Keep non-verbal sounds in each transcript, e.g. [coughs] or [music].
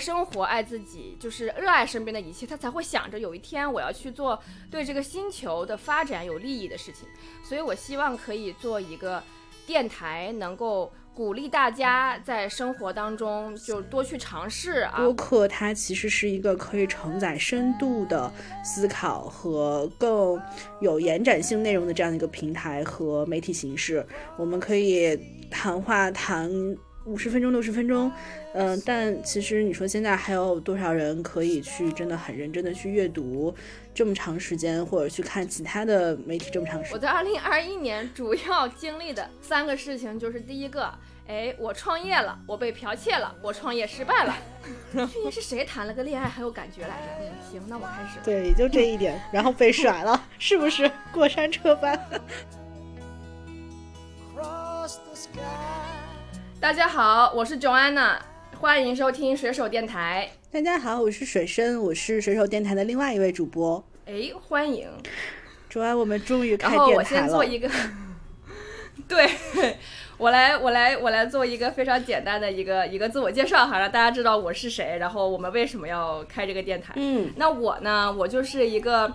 生活，爱自己，就是热爱身边的一切，他才会想着有一天我要去做对这个星球的发展有利益的事情。所以我希望可以做一个电台，能够鼓励大家在生活当中就多去尝试啊。播客它其实是一个可以承载深度的思考和更有延展性内容的这样一个平台和媒体形式。我们可以谈话谈五十分钟、六十分钟。嗯，但其实你说现在还有多少人可以去真的很认真的去阅读这么长时间，或者去看其他的媒体这么长时间？我在二零二一年主要经历的三个事情就是第一个，哎，我创业了，我被剽窃了，我创业失败了。[laughs] 去年是谁谈了个恋爱很有感觉来着？嗯，行，那我开始。对，也就这一点，然后被甩了，是不是过山车般？大家好，我是 Joanna。欢迎收听水手电台。大家好，我是水深，我是水手电台的另外一位主播。哎，欢迎！主要我们终于开电台了。然后我先做一个，[laughs] 对我来，我来，我来做一个非常简单的一个一个自我介绍哈，让大家知道我是谁，然后我们为什么要开这个电台。嗯，那我呢，我就是一个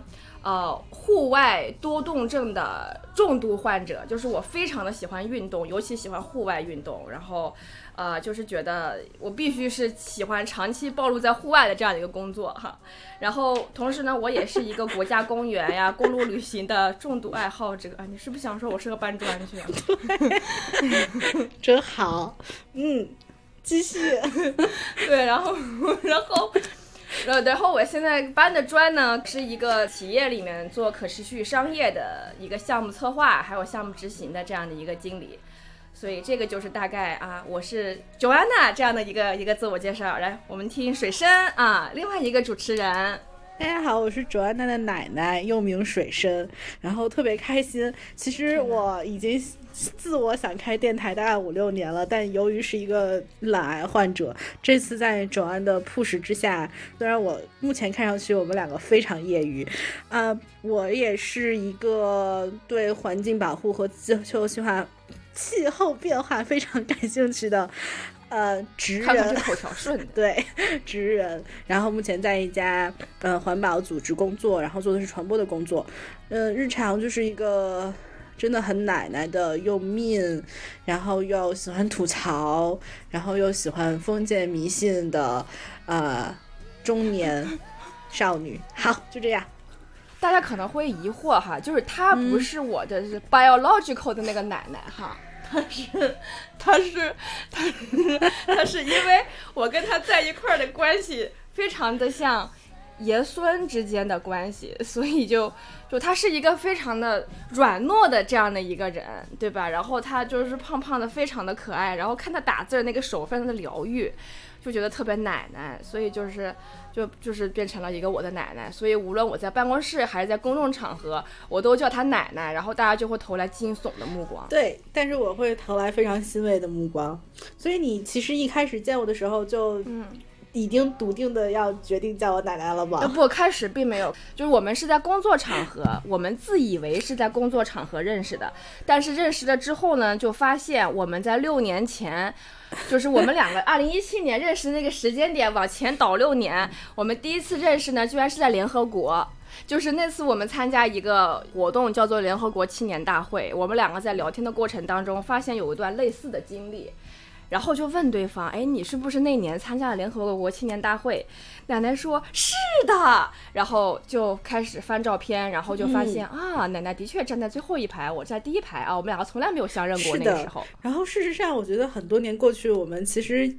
呃户外多动症的重度患者，就是我非常的喜欢运动，尤其喜欢户外运动，然后。呃，就是觉得我必须是喜欢长期暴露在户外的这样的一个工作哈，[laughs] 然后同时呢，我也是一个国家公园呀、公路旅行的重度爱好者啊。你是不是想说我是个搬砖去？[laughs] 真好，嗯，继续。[laughs] 对，然后，然后，然后我现在搬的砖呢，是一个企业里面做可持续商业的一个项目策划，还有项目执行的这样的一个经理。所以这个就是大概啊，我是 Joanna 这样的一个一个自我介绍。来，我们听水深啊，另外一个主持人。大家好，我是卓安娜的奶奶，又名水深，然后特别开心。其实我已经自我想开电台大概五六年了，但由于是一个懒癌患者，这次在卓安的 push 之下，虽然我目前看上去我们两个非常业余，啊，我也是一个对环境保护和自由计划。气候变化非常感兴趣的，呃，职人，口条顺，[laughs] 对，职人。然后目前在一家呃环保组织工作，然后做的是传播的工作。呃，日常就是一个真的很奶奶的，又命，然后又喜欢吐槽，然后又喜欢封建迷信的呃中年少女。好，就这样。大家可能会疑惑哈，就是她不是我的 biological 的那个奶奶哈。他是，他是，他是，他是因为我跟他在一块儿的关系非常的像爷孙之间的关系，所以就就他是一个非常的软糯的这样的一个人，对吧？然后他就是胖胖的，非常的可爱，然后看他打字那个手非常的疗愈。就觉得特别奶奶，所以就是，就就是变成了一个我的奶奶，所以无论我在办公室还是在公众场合，我都叫她奶奶，然后大家就会投来惊悚的目光。对，但是我会投来非常欣慰的目光。所以你其实一开始见我的时候就，嗯。已经笃定的要决定叫我奶奶了吗？不，开始并没有，就是我们是在工作场合，我们自以为是在工作场合认识的，但是认识了之后呢，就发现我们在六年前，就是我们两个二零一七年认识那个时间点往前倒六年，我们第一次认识呢，居然是在联合国，就是那次我们参加一个活动叫做联合国青年大会，我们两个在聊天的过程当中，发现有一段类似的经历。然后就问对方，哎，你是不是那年参加了联合国青年大会？奶奶说是的。然后就开始翻照片，然后就发现啊，奶奶的确站在最后一排，我在第一排啊，我们两个从来没有相认过那个时候。然后事实上，我觉得很多年过去，我们其实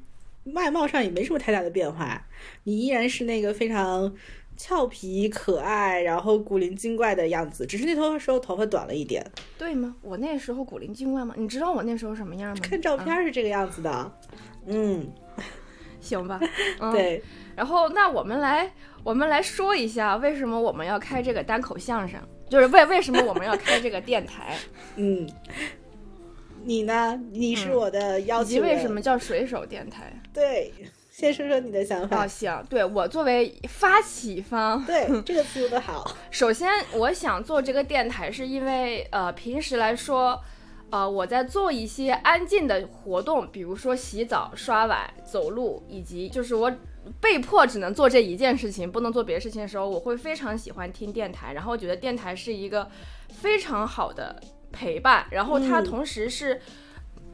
外貌上也没什么太大的变化，你依然是那个非常。俏皮可爱，然后古灵精怪的样子，只是那头时候头发短了一点，对吗？我那时候古灵精怪吗？你知道我那时候什么样吗？看照片是这个样子的，嗯，[laughs] 行吧，[laughs] 对。然后那我们来，我们来说一下为什么我们要开这个单口相声。就是为为什么我们要开这个电台，[laughs] 嗯，你呢？你是我的邀以及请，为什么叫水手电台？对？先说说你的想啊，哦。行，对我作为发起方，对，这个词用的好。[laughs] 首先我想做这个电台，是因为呃，平时来说，呃，我在做一些安静的活动，比如说洗澡、刷碗、走路，以及就是我被迫只能做这一件事情，不能做别的事情的时候，我会非常喜欢听电台，然后我觉得电台是一个非常好的陪伴，然后它嗯同时是。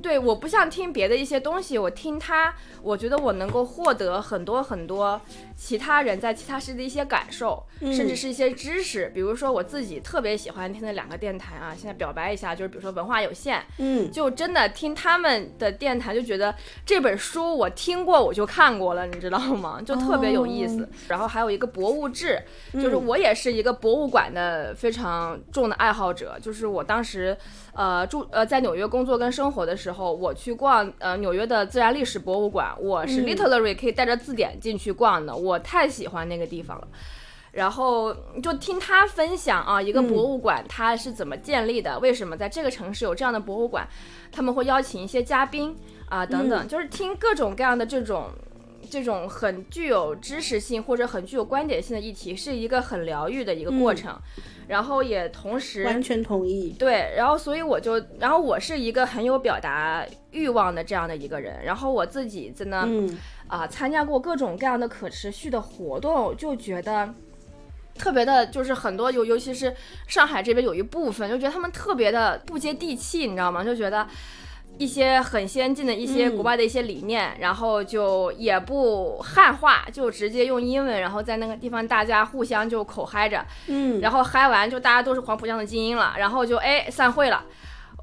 对，我不像听别的一些东西，我听他，我觉得我能够获得很多很多其他人在其他世界的一些感受，甚至是一些知识。比如说我自己特别喜欢听的两个电台啊，现在表白一下，就是比如说文化有限，嗯，就真的听他们的电台，就觉得这本书我听过，我就看过了，你知道吗？就特别有意思。然后还有一个博物志，就是我也是一个博物馆的非常重的爱好者。就是我当时，呃，住呃在纽约工作跟生活的时候，我去逛呃纽约的自然历史博物馆，我是 literally 可以带着字典进去逛的，我太喜欢那个地方了。然后就听他分享啊，一个博物馆它是怎么建立的，为什么在这个城市有这样的博物馆，他们会邀请一些嘉宾啊等等，就是听各种各样的这种这种很具有知识性或者很具有观点性的议题，是一个很疗愈的一个过程。然后也同时完全同意。对，然后所以我就，然后我是一个很有表达欲望的这样的一个人，然后我自己真的嗯啊、参加过各种各样的可持续的活动，就觉得特别的，就是很多尤尤其是上海这边有一部分，就觉得他们特别的不接地气，你知道吗？就觉得。一些很先进的一些嗯。国外的一些理念，然后就也不汉化，就直接用英文，然后在那个地方大家互相就口嗨着，嗯，然后嗨完就大家都是黄浦江的精英了，然后就哎散会了。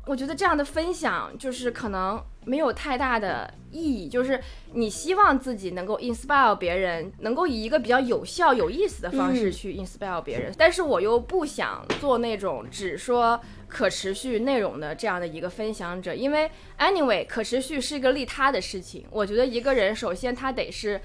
我觉得这样的分享就是可能没有太大的意义，就是你希望自己能够 inspire 别人，能够以一个比较有效、有意思的方式嗯。去 inspire 别人，但是我又不想做那种只说可持续内容的这样的一个分享者，因为 anyway 可持续是一个利他的事情。我觉得一个人首先他得是。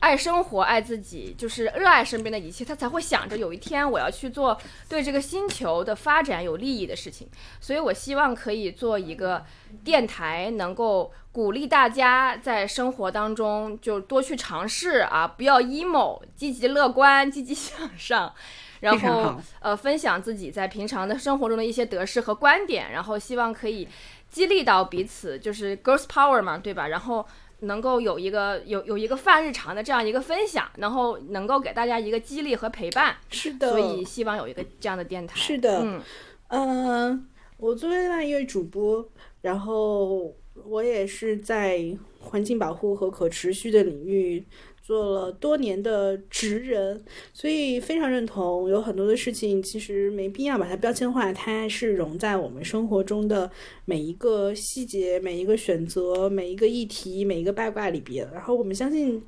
爱生活，爱自己，就是热爱身边的一切，他才会想着有一天我要去做对这个星球的发展有利益的事情。所以我希望可以做一个电台，能够鼓励大家在生活当中就多去尝试啊，不要 emo，积极乐观，积极向上。然后呃，分享自己在平常的生活中的一些得失和观点，然后希望可以激励到彼此，就是 girls power 嘛，对吧？然后能够有一个有有一个泛日常的这样一个分享，然后能够给大家一个激励和陪伴，是的，所以希望有一个这样的电台。是的嗯嗯，我作为另外一位主播，然后我也是在环境保护和可持续的领域做了多年的职人，所以非常认同，有很多的事情其实没必要把它标签化，它是融在我们生活中的每一个细节、每一个选择、每一个议题、每一个八卦里边。然后我们相信。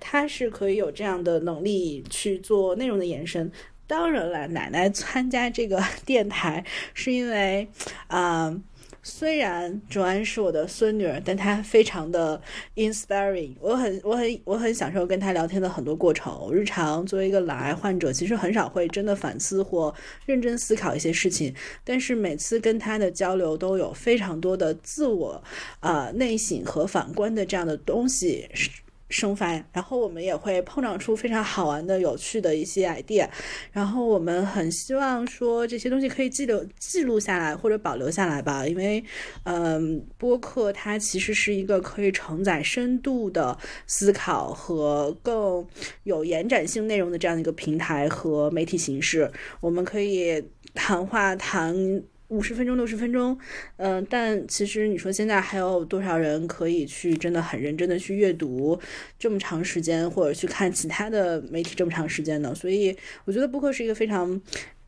它是可以有这样的能力去做内容的延伸，当然了，奶奶参加这个 [laughs] 电台是因为，啊、虽然卓安是我的孙女儿，但她非常的 inspiring，我很我很我很享受跟她聊天的很多过程。我日常作为一个老癌患者，其实很少会真的反思或认真思考一些事情，但是每次跟她的交流都有非常多的自我啊、内省和反观的这样的东西。生发，然后我们也会碰撞出非常好玩的、有趣的一些 idea，然后我们很希望说这些东西可以记留、记录下来或者保留下来吧，因为，嗯，播客它其实是一个可以承载深度的思考和更有延展性内容的这样一个平台和媒体形式，我们可以谈话谈。五十分钟、六十分钟，嗯、但其实你说现在还有多少人可以去真的很认真的去阅读这么长时间，或者去看其他的媒体这么长时间呢？所以我觉得播客是一个非常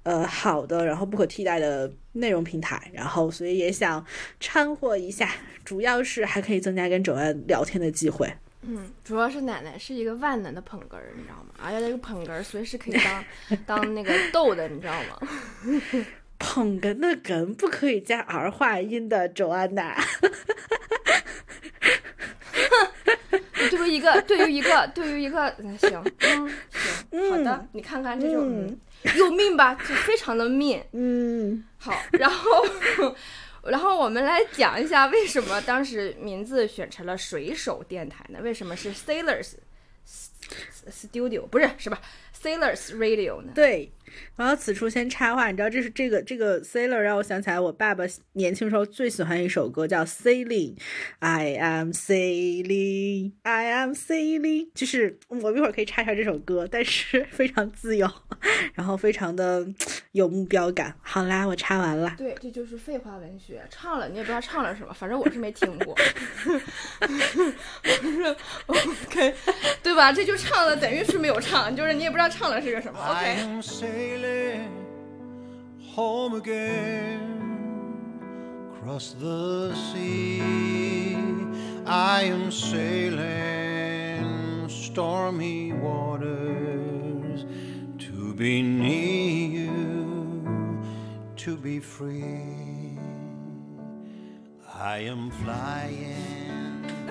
呃好的，然后不可替代的内容平台，然后所以也想掺和一下，主要是还可以增加跟九安聊天的机会。嗯，主要是奶奶是一个万能的捧哏儿，你知道吗？而且这个捧哏儿随时可以当 [laughs] 当那个逗的，你知道吗？[laughs] 捧哏的哏不可以加儿化音的，周安娜。对于一个，对于一个，对于一个，嗯行，嗯，行，好的，你看看这种，嗯，有命吧，就非常的命。嗯，好，然后 [laughs] 然后我们来讲一下为什么当时名字选成了水手电台呢？为什么是 Sailors Studio 不是是吧？Sailors Radio 呢？对。然后此处先插话，你知道这是这个这个 sailor 让我想起来我爸爸年轻时候最喜欢一首歌叫 Sailing，I am sailing，I am sailing，就是我一会儿可以插一下这首歌，但是 [laughs] 非常自由，然后非常的有目标感。好啦，我插完了。对，这就是废话文学，唱了你也不知道唱了什么，反正我是没听过。[laughs] 不是 OK，对吧？这就唱了等于是没有唱，就是你也不知道唱了是个什么。OK。Sailing home again across the sea. I am sailing stormy waters to be near you, to be free. I am flying.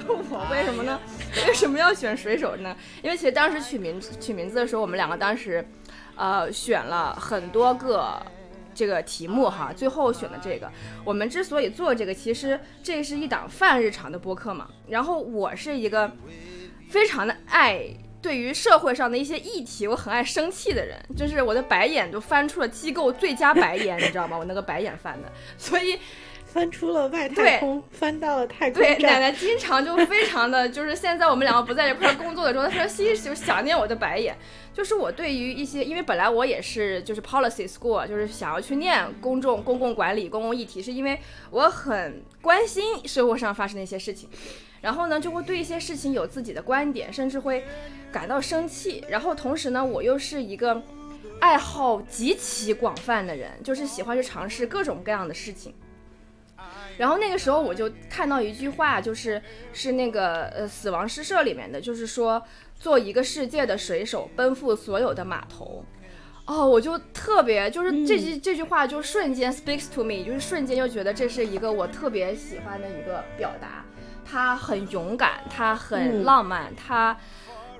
[laughs] 我为什么呢？为什么要选水手呢？因为其实当时取名取名字的时候，我们两个当时呃，选了很多个这个题目哈，最后选的这个。我们之所以做这个，其实这是一档泛日常的播客嘛。然后我是一个非常的爱对于社会上的一些议题，我很爱生气的人，就是我的白眼都翻出了机构最佳白眼，你知道吗？我那个白眼翻的，所以。翻出了外太空，翻到了太空对，奶奶经常就非常的 [laughs] 就是现在我们两个不在一块工作的时候，她说西就想念我的白眼。就是我对于一些，因为本来我也是就是 policy school，就是想要去念公众公共管理、公共议题，是因为我很关心社会上发生的一些事情。然后呢，就会对一些事情有自己的观点，甚至会感到生气。然后同时呢，我又是一个爱好极其广泛的人，就是喜欢去尝试各种各样的事情。然后那个时候我就看到一句话，就是是那个呃《死亡诗社》里面的，就是说做一个世界的水手，奔赴所有的码头。哦，我就特别就是这句这句话就瞬间 speaks to me，就是瞬间就觉得这是一个我特别喜欢的一个表达。他很勇敢，他很浪漫，他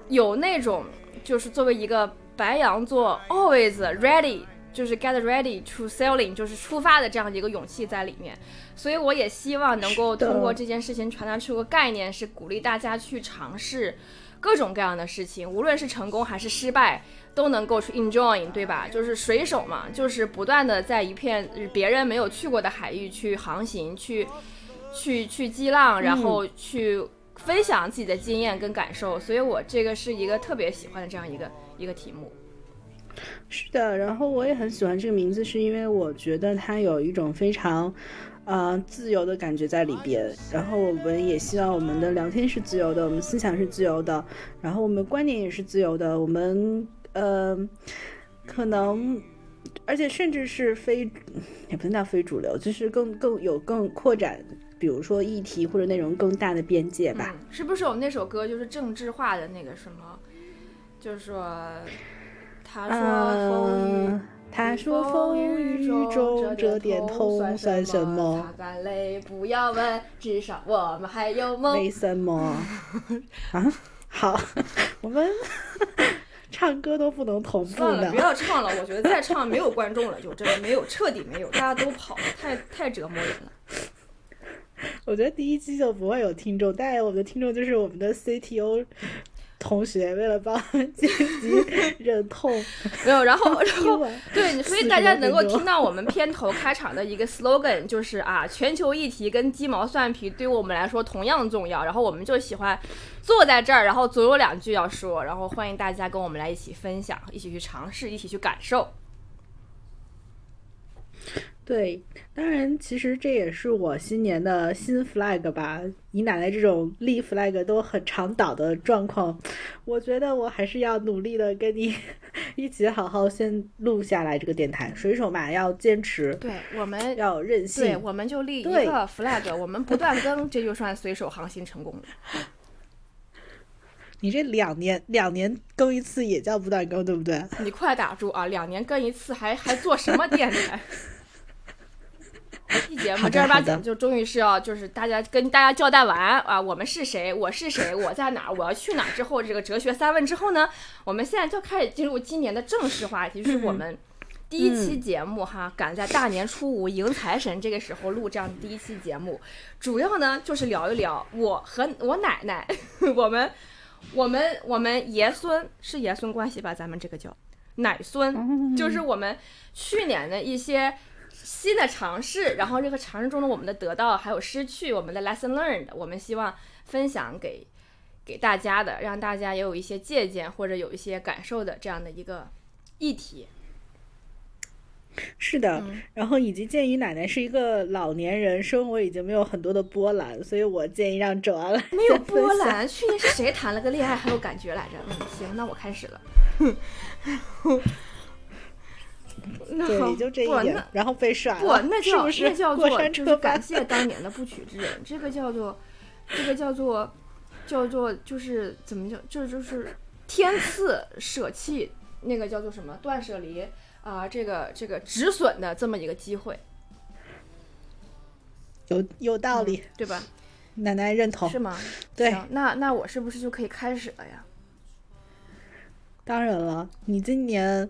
有那种就是作为一个白羊座 always ready。就是 get ready to sailing，就是出发的这样的一个勇气在里面，所以我也希望能够通过这件事情传达出个概念，是鼓励大家去尝试各种各样的事情，无论是成功还是失败，都能够去 enjoy，对吧？就是水手嘛，就是不断的在一片别人没有去过的海域去航行，去去去激浪，然后去分享自己的经验跟感受，所以我这个是一个特别喜欢的这样一个一个题目。是的，然后我也很喜欢这个名字，是因为我觉得它有一种非常，呃，自由的感觉在里边。然后我们也希望我们的聊天是自由的，我们思想是自由的，然后我们观点也是自由的。我们呃，可能，而且甚至是非，也不能叫非主流，就是更更有更扩展，比如说议题或者内容更大的边界吧。是不是有那首歌就是政治化的那个什么，就是说。他说：“他说风雨中这点痛算什么？擦干泪，不要问，至少我们还有梦。没什么 [laughs] 啊，好，[laughs] 我们唱歌都不能同步算了，不要唱了，我觉得再唱没有观众了，就真的没有，彻底没有，大家都跑了，太太折磨人了。[laughs] 我觉得第一期就不会有听众，但我们的听众就是我们的 CTO。”同学为了帮剪辑忍痛，[laughs] 没有，然后 [laughs] 然后对，所以大家能够听到我们片头开场的一个 slogan 就是啊，全球议题跟鸡毛蒜皮对于我们来说同样重要，然后我们就喜欢坐在这儿，然后总有两句要说，然后欢迎大家跟我们来一起分享，一起去尝试，一起去感受。对，当然，其实这也是我新年的新 flag 吧。你奶奶这种立 flag 都很常倒的状况，我觉得我还是要努力的跟你 [laughs] 一起好好先录下来这个电台。水手嘛，要坚持，对，我们要任性，对，我们就立一个 flag，我们不断更，这就算随手航行成功了。你这两年两年更一次也叫不断更，对不对？你快打住啊！两年更一次，还还做什么电台？[laughs] 一节目正儿八经就终于是要就是大家跟大家交代完啊，我们是谁，我是谁，我在哪儿，我要去哪儿之后，这个哲学三问之后呢，我们现在就开始进入今年的正式话题，就是我们第一期节目哈，赶在大年初五迎财神这个时候录这样的第一期节目，主要呢就是聊一聊我和我奶奶，[laughs] 我们我们我们爷孙是爷孙关系吧？咱们这个叫奶孙，就是我们去年的一些新的尝试，然后这个尝试中的我们的得到还有失去，我们的 lesson learned，我们希望分享给给大家的，让大家也有一些借鉴或者有一些感受的这样的一个议题。是的，嗯然后以及鉴于奶奶是一个老年人，生活已经没有很多的波澜，所以我建议让周安来没有。波澜，去年是谁谈了个恋爱很有感觉来着？嗯，[laughs] 行，那我开始了。[laughs] [laughs] 那 [laughs] 好对，就这不一点那，然后被甩不，那叫是不是那叫过做就是山车？感谢当年的不娶之人，这个叫做，这个叫做，叫做就是怎么叫，这就是天赐舍弃那个叫做什么断舍离啊、这个这个止损的这么一个机会，有有道理，对吧？奶奶认同是。吗？对那那我是不是就可以开始了呀？当然了，你今年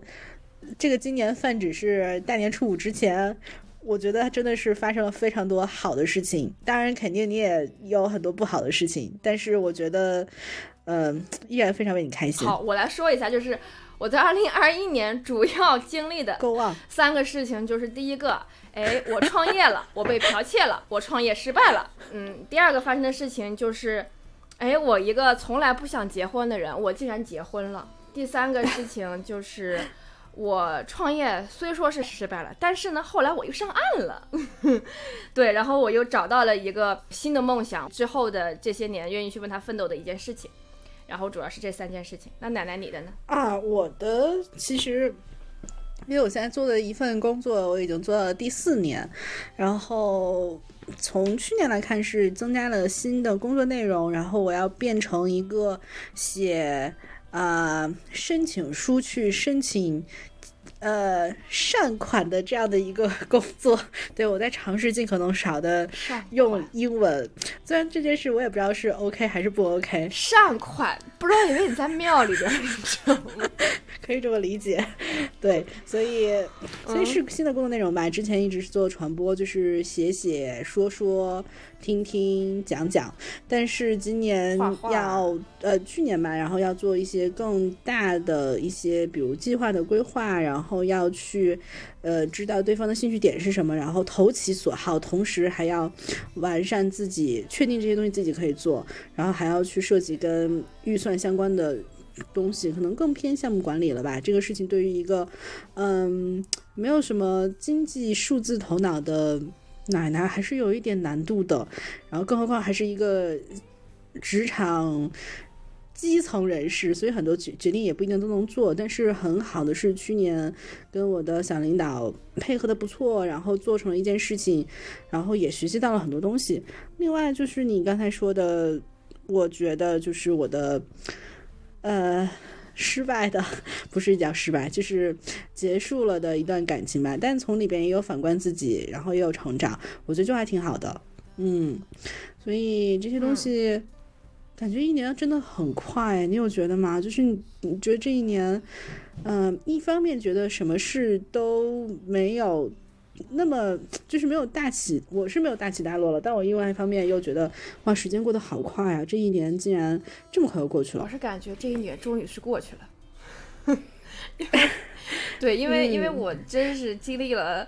这个今年泛指是大年初五之前，我觉得真的是发生了非常多好的事情。当然，肯定你也有很多不好的事情，但是我觉得，嗯、依然非常为你开心。好，我来说一下，就是我在二零二一年主要经历的三个事情就是第一个，哎，我创业了，我被剽窃了，我创业失败了。嗯，第二个发生的事情就是，哎，我一个从来不想结婚的人，我竟然结婚了。第三个事情就是，我创业虽说是失败了，但是呢，后来我又上岸了。[laughs] 对，然后我又找到了一个新的梦想，之后的这些年愿意去为他奋斗的一件事情。然后主要是这三件事情。那奶奶你的呢？啊，我的其实，因为我现在做的一份工作，我已经做到了第四年，然后从去年来看是增加了新的工作内容，然后我要变成一个写啊、申请书去申请。呃，善款的这样的一个工作，[laughs] 对我在尝试尽可能少的善用英文，虽然这件事我也不知道是 OK 还是不 OK，善款，不知道以为你在庙里边儿，你知道吗？可以这么理解，[laughs] 对，所以所以是新的工作内容吧。之前一直是做传播，就是写写、说说、听听、讲讲，但是今年要呃去年吧，然后要做一些更大的一些，比如计划的规划，然后要去呃知道对方的兴趣点是什么，然后投其所好，同时还要完善自己，确定这些东西自己可以做，然后还要去设计跟预算相关的东西，可能更偏项目管理了吧。这个事情对于一个嗯没有什么经济数字头脑的奶奶，还是有一点难度的。然后更何况还是一个职场。基层人士，所以很多决决定也不一定都能做。但是很好的是，去年跟我的小领导配合的不错，然后做成了一件事情，然后也学习到了很多东西。另外就是你刚才说的，我觉得就是我的，呃，失败的 [laughs] 不是叫失败，就是结束了的一段感情吧。但从里边也有反观自己，然后也有成长，我觉得就还挺好的。嗯，所以这些东西。感觉一年真的很快，你有觉得吗？就是你，觉得这一年，嗯、一方面觉得什么事都没有那么，[tsk] 就是没有大起，我是没有大起大落了，但我另外一方面又觉得，哇，时间过得好快啊！这一年竟然这么快就过去了。我是感觉这一年终于是过去了。[laughs] 对，因为、因为嗯我真是经历了，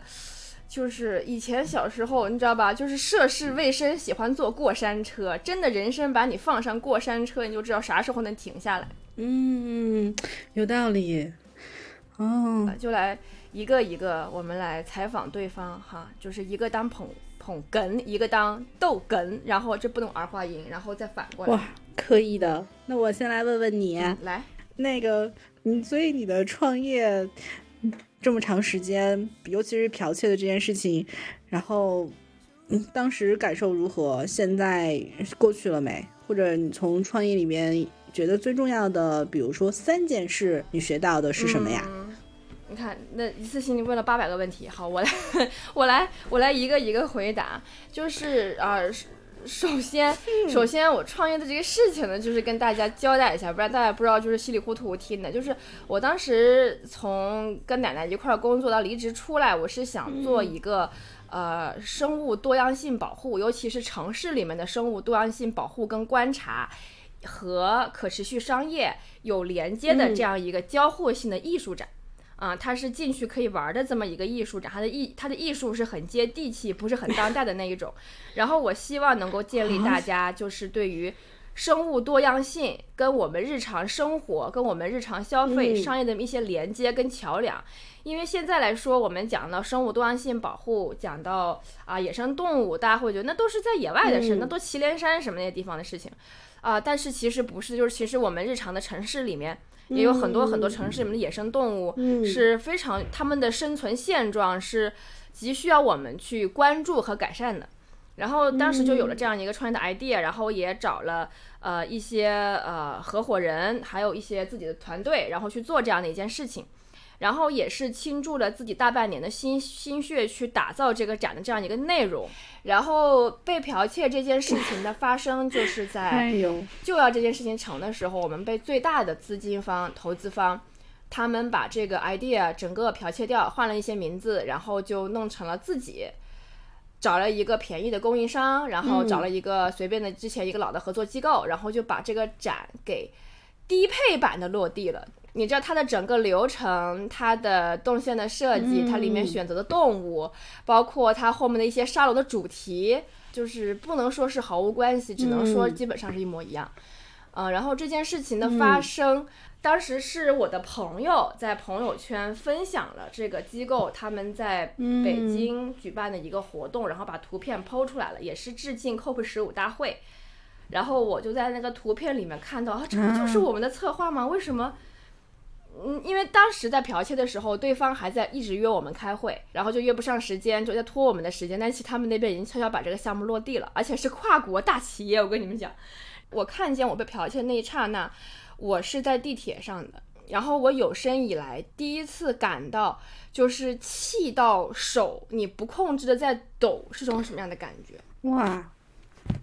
就是以前小时候你知道吧，就是涉世未深，喜欢坐过山车。真的人生把你放上过山车，你就知道啥时候能停下来。嗯，有道理。哦，就来一个一个，我们来采访对方哈，就是一个当捧捧哏，一个当逗哏，然后这不懂儿化音，然后再反过来。哇，可以的。那我先来问问你，嗯来，那个，你所以你的创业这么长时间，尤其是剽窃的这件事情，然后，嗯，当时感受如何？现在过去了没？或者你从创业里面觉得最重要的，比如说三件事，你学到的是什么呀？嗯？你看，那一次性你问了八百个问题，好，我来，我来，我来一个一个回答。就是啊、首先，[laughs] 首先我创业的这个事情呢，就是跟大家交代一下，不然大家不知道，就是稀里糊涂听的。就是我当时从跟奶奶一块儿工作到离职出来，我是想做一个。呃，生物多样性保护，尤其是城市里面的生物多样性保护跟观察，和可持续商业有连接的这样一个交互性的艺术展。啊，它是进去可以玩的这么一个艺术展，它的艺它的艺术是很接地气，不是很当代的那一种。然后我希望能够建立大家就是对于生物多样性跟我们日常生活、跟我们日常消费、嗯商业的一些连接跟桥梁。因为现在来说，我们讲到生物多样性保护，讲到啊野生动物，大家会觉得那都是在野外的事，嗯那都祁连山什么那些地方的事情啊。但是其实不是，就是其实我们日常的城市里面。也有很多很多城市里面的野生动物嗯是非常，它们的生存现状是急需要我们去关注和改善的。然后当时就有了这样一个创业的 idea，然后也找了呃一些呃合伙人，还有一些自己的团队，然后去做这样的一件事情。然后也是倾注了自己大半年的心心血去打造这个展的这样一个内容。然后被剽窃这件事情的发生，就是在就要这件事情成的时候，我们被最大的资金方、投资方，他们把这个 idea 整个剽窃掉，换了一些名字，然后就弄成了自己。找了一个便宜的供应商，然后找了一个随便的之前一个老的合作机构，然后就把这个展给低配版的落地了。你知道它的整个流程，它的动线的设计，它里面选择的动物，包括它后面的一些沙龙的主题，就是不能说是毫无关系，只能说基本上是一模一样。嗯、然后这件事情的发生，当时是我的朋友在朋友圈分享了这个机构他们在北京举办的一个活动，然后把图片剖出来了，也是致敬 COP 十五大会。然后我就在那个图片里面看到，啊，这不就是我们的策划吗？为什么？嗯，因为当时在剽窃的时候，对方还在一直约我们开会，然后就约不上时间，就在拖我们的时间。但其实他们那边已经悄悄把这个项目落地了，而且是跨国大企业。我跟你们讲，我看见我被剽窃那一刹那，我是在地铁上的，然后我有生以来第一次感到，就是气到手你不控制的在抖，是种什么样的感觉？哇，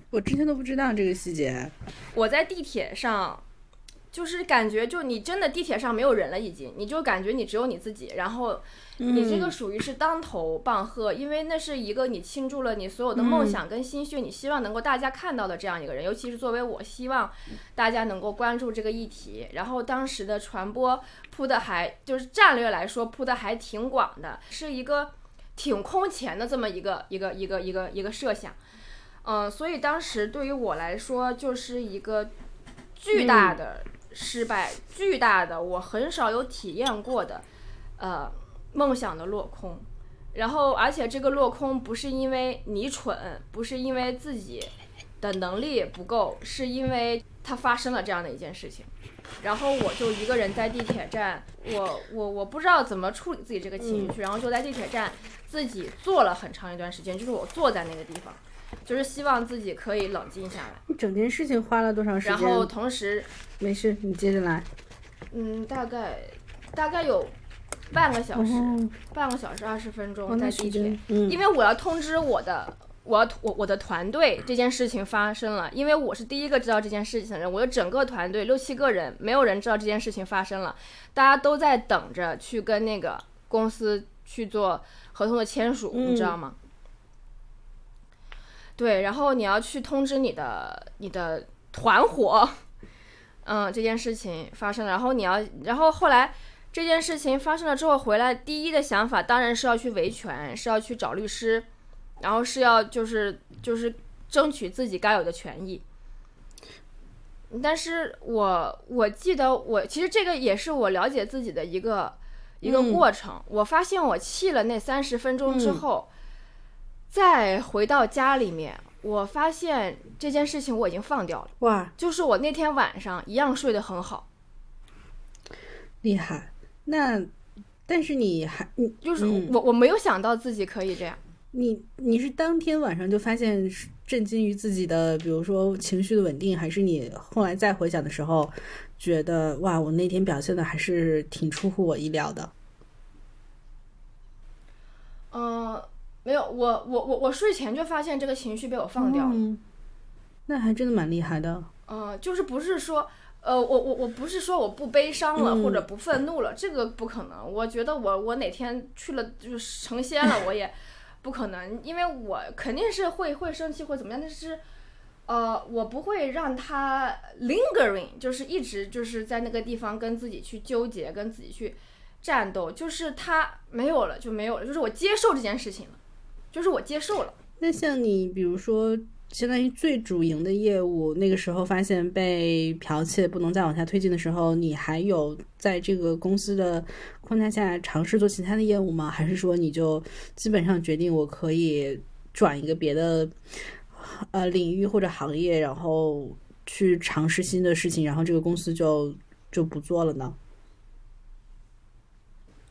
我之前都不知道这个细节。我在地铁上，就是感觉就你真的地铁上没有人了，已经，你就感觉你只有你自己，然后你这个属于是当头棒喝，因为那是一个你倾注了你所有的梦想跟心血，你希望能够大家看到的这样一个人，尤其是作为我希望大家能够关注这个议题，然后当时的传播铺的还就是战略来说铺的还挺广的，是一个挺空前的这么一个一个一个一个一个设想。嗯，所以当时对于我来说就是一个巨大的失败，巨大的我很少有体验过的，呃，梦想的落空。然后，而且这个落空不是因为你蠢，不是因为自己的能力不够，是因为它发生了这样的一件事情。然后我就一个人在地铁站，我我我不知道怎么处理自己这个情绪，然后就在地铁站自己坐了很长一段时间，就是我坐在那个地方，就是希望自己可以冷静下来。你 [laughs] 整件事情花了多长时间？然后同时，没事，你接着来。嗯，大概大概有半个小时，哦半个小时二十分哦钟在地铁因为我要通知我的。我要我我的团队这件事情发生了，因为我是第一个知道这件事情的人，我的整个团队六七个人，没有人知道这件事情发生了，大家都在等着去跟那个公司去做合同的签署，你知道吗？对，然后你要去通知你的你的团伙，嗯，这件事情发生了，然后你要，然后后来这件事情发生了之后回来，第一的想法当然是要去维权，是要去找律师，然后是要就是就是争取自己该有的权益。但是我我记得我其实这个也是我了解自己的一个一个嗯过程。我发现我气了那三十分钟之嗯后，再回到家里面，我发现这件事情我已经放掉了。哇，就是我那天晚上一样睡得很好，厉害。那，但是你还你就是嗯我我没有想到自己可以这样。你你是当天晚上就发现震惊于自己的，比如说情绪的稳定，还是你后来再回想的时候，觉得哇，我那天表现的还是挺出乎我意料的。嗯，没有，我我我我睡前就发现这个情绪被我放掉了。嗯，那还真的蛮厉害的。嗯、就是不是说，呃，我我我不是说我不悲伤了、嗯或者不愤怒了，这个不可能。我觉得我我哪天去了就是成仙了，我也不可能，因为我肯定是会会生气或怎么样，但是。呃，我不会让他 lingering，就是一直就是在那个地方跟自己去纠结，跟自己去战斗，就是他没有了就没有了，就是我接受这件事情了，就是我接受了。那像你，比如说，相当于最主营的业务，那个时候发现被剽窃，不能再往下推进的时候，你还有在这个公司的框架下尝试做其他的业务吗？还是说你就基本上决定我可以转一个别的呃领域或者行业，然后去尝试新的事情，然后这个公司就就不做了呢？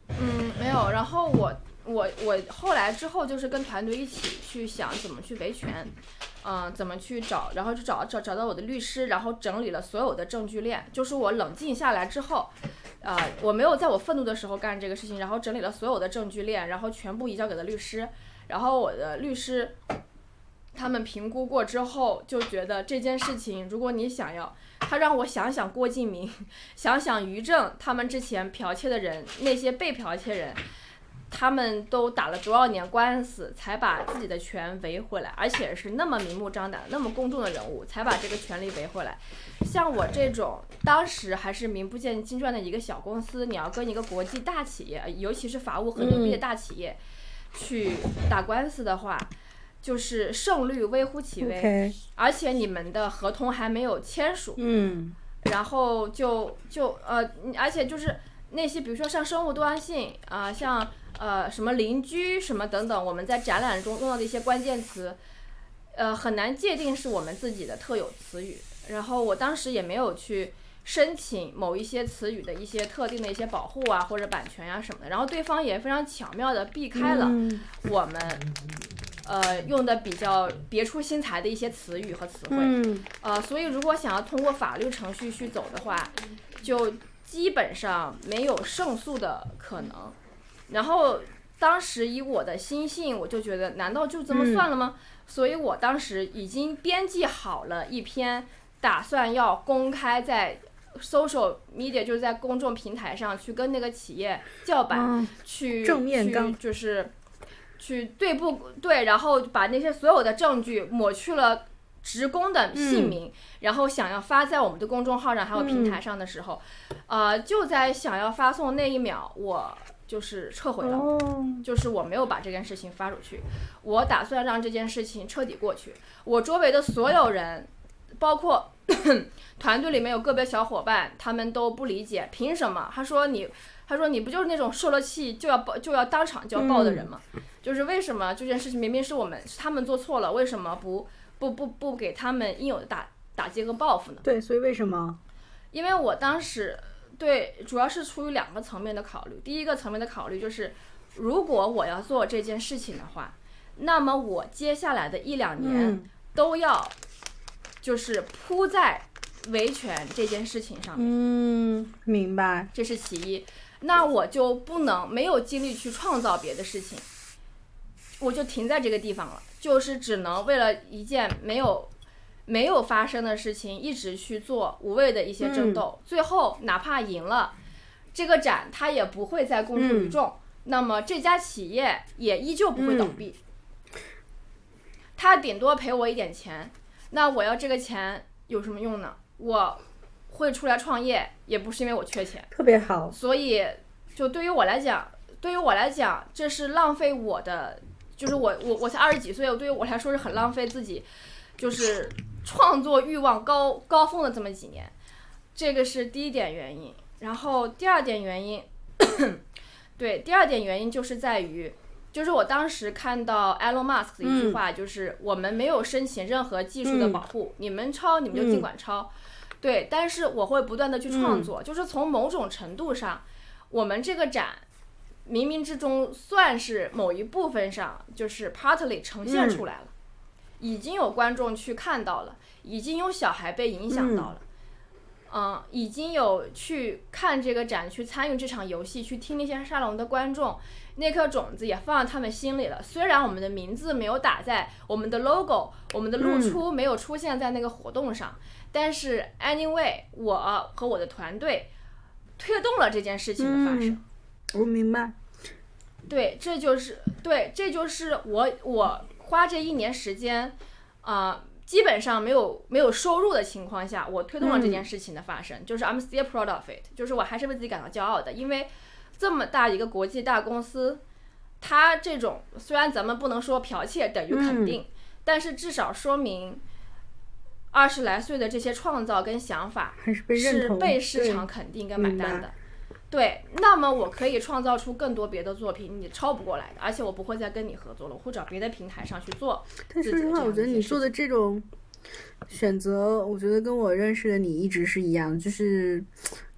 嗯，没有。然后我我我后来之后就是跟团队一起去想怎么去维权，嗯、怎么去找，然后就找找找到我的律师，然后整理了所有的证据链。就是我冷静下来之后，呃，我没有在我愤怒的时候干这个事情，然后整理了所有的证据链，然后全部移交给了律师，然后我的律师。他们评估过之后，就觉得这件事情，如果你想要，他让我想想郭敬明，[laughs] 想想于正他们之前剽窃的人，那些被剽窃人，他们都打了多少年官司，才把自己的权维回来，而且是那么明目张胆、那么公众的人物，才把这个权利维回来。像我这种当时还是名不见经传的一个小公司，你要跟一个国际大企业，尤其是法务很牛逼的大企业，去打官司的话，就是胜率微乎其微。而且你们的合同还没有签署，嗯然后就就呃，而且就是那些比如说像生物多样性啊、像呃什么邻居什么等等，我们在展览中用到的一些关键词，呃，很难界定是我们自己的特有词语。然后我当时也没有去申请某一些词语的一些特定的一些保护啊或者版权呀、什么的，然后对方也非常巧妙的避开了嗯我们。呃，用的比较别出心裁的一些词语和词汇，嗯呃，所以如果想要通过法律程序去走的话，就基本上没有胜诉的可能。然后当时以我的心性，我就觉得，难道就这么算了吗？所以我当时已经编辑好了一篇，打算要公开在 social media，就是在公众平台上去跟那个企业叫板，嗯去正面去刚就是去对不对，然后把那些所有的证据抹去了职工的姓名，然后想要发在我们的公众号上还有平台上的时候，呃，就在想要发送那一秒，我就是撤回了。哦，就是我没有把这件事情发出去，我打算让这件事情彻底过去。我周围的所有人，包括 [clears throat] 团队里面有个别小伙伴，他们都不理解，凭什么？他说你，他说你不就是那种受了气就要爆就要当场就要爆的人吗？就是为什么这件事情明明是我们是他们做错了，为什么不不不不给他们应有的打打击和报复呢？对，所以为什么？因为我当时对主要是出于两个层面的考虑。第一个层面的考虑就是，如果我要做这件事情的话，那么我接下来的一两年嗯都要就是扑在维权这件事情上面，嗯，明白。这是其一。那我就不能没有精力去创造别的事情，我就停在这个地方了，就是只能为了一件没有没有发生的事情，一直去做无谓的一些争斗，最后哪怕赢了，这个展它也不会再公诸于众，那么这家企业也依旧不会倒闭，他顶多赔我一点钱，那我要这个钱有什么用呢？我会出来创业，也不是因为我缺钱。特别好。所以，就对于我来讲，对于我来讲，这是浪费我的，就是我我我才二十几岁，对于我来说是很浪费自己，就是创作欲望高高峰的这么几年，这个是第一点原因。然后第二点原因，[coughs] 对，第二点原因就是在于。就是我当时看到 Elon Musk 的一句话，就是我们没有申请任何技术的保护，你们抄你们就尽管抄，对，但是我会不断的去创作，就是从某种程度上，我们这个展冥冥之中算是某一部分上就是 partly 呈现出来了，已经有观众去看到了，已经有小孩被影响到了。嗯，已经有去看这个展、去参与这场游戏、去听那些沙龙的观众，那颗种子也放在他们心里了。虽然我们的名字没有打在我们的 logo，我们的露出没有出现在那个活动上，但是 anyway，我和我的团队推动了这件事情的发生。我明白。对，这就是对，这就是我我花这一年时间，啊、基本上没有没有收入的情况下，我推动了这件事情的发生，就是 I'm still proud of it，就是我还是为自己感到骄傲的，因为这么大一个国际大公司，它这种虽然咱们不能说剽窃等于肯定，但是至少说明二十来岁的这些创造跟想法还是被市场肯定跟买单的。对，那么我可以创造出更多别的作品，你抄不过来的，而且我不会再跟你合作了，我会找别的平台上去做。但说实话，我觉得你做的这种选择，我觉得跟我认识的你一直是一样，就是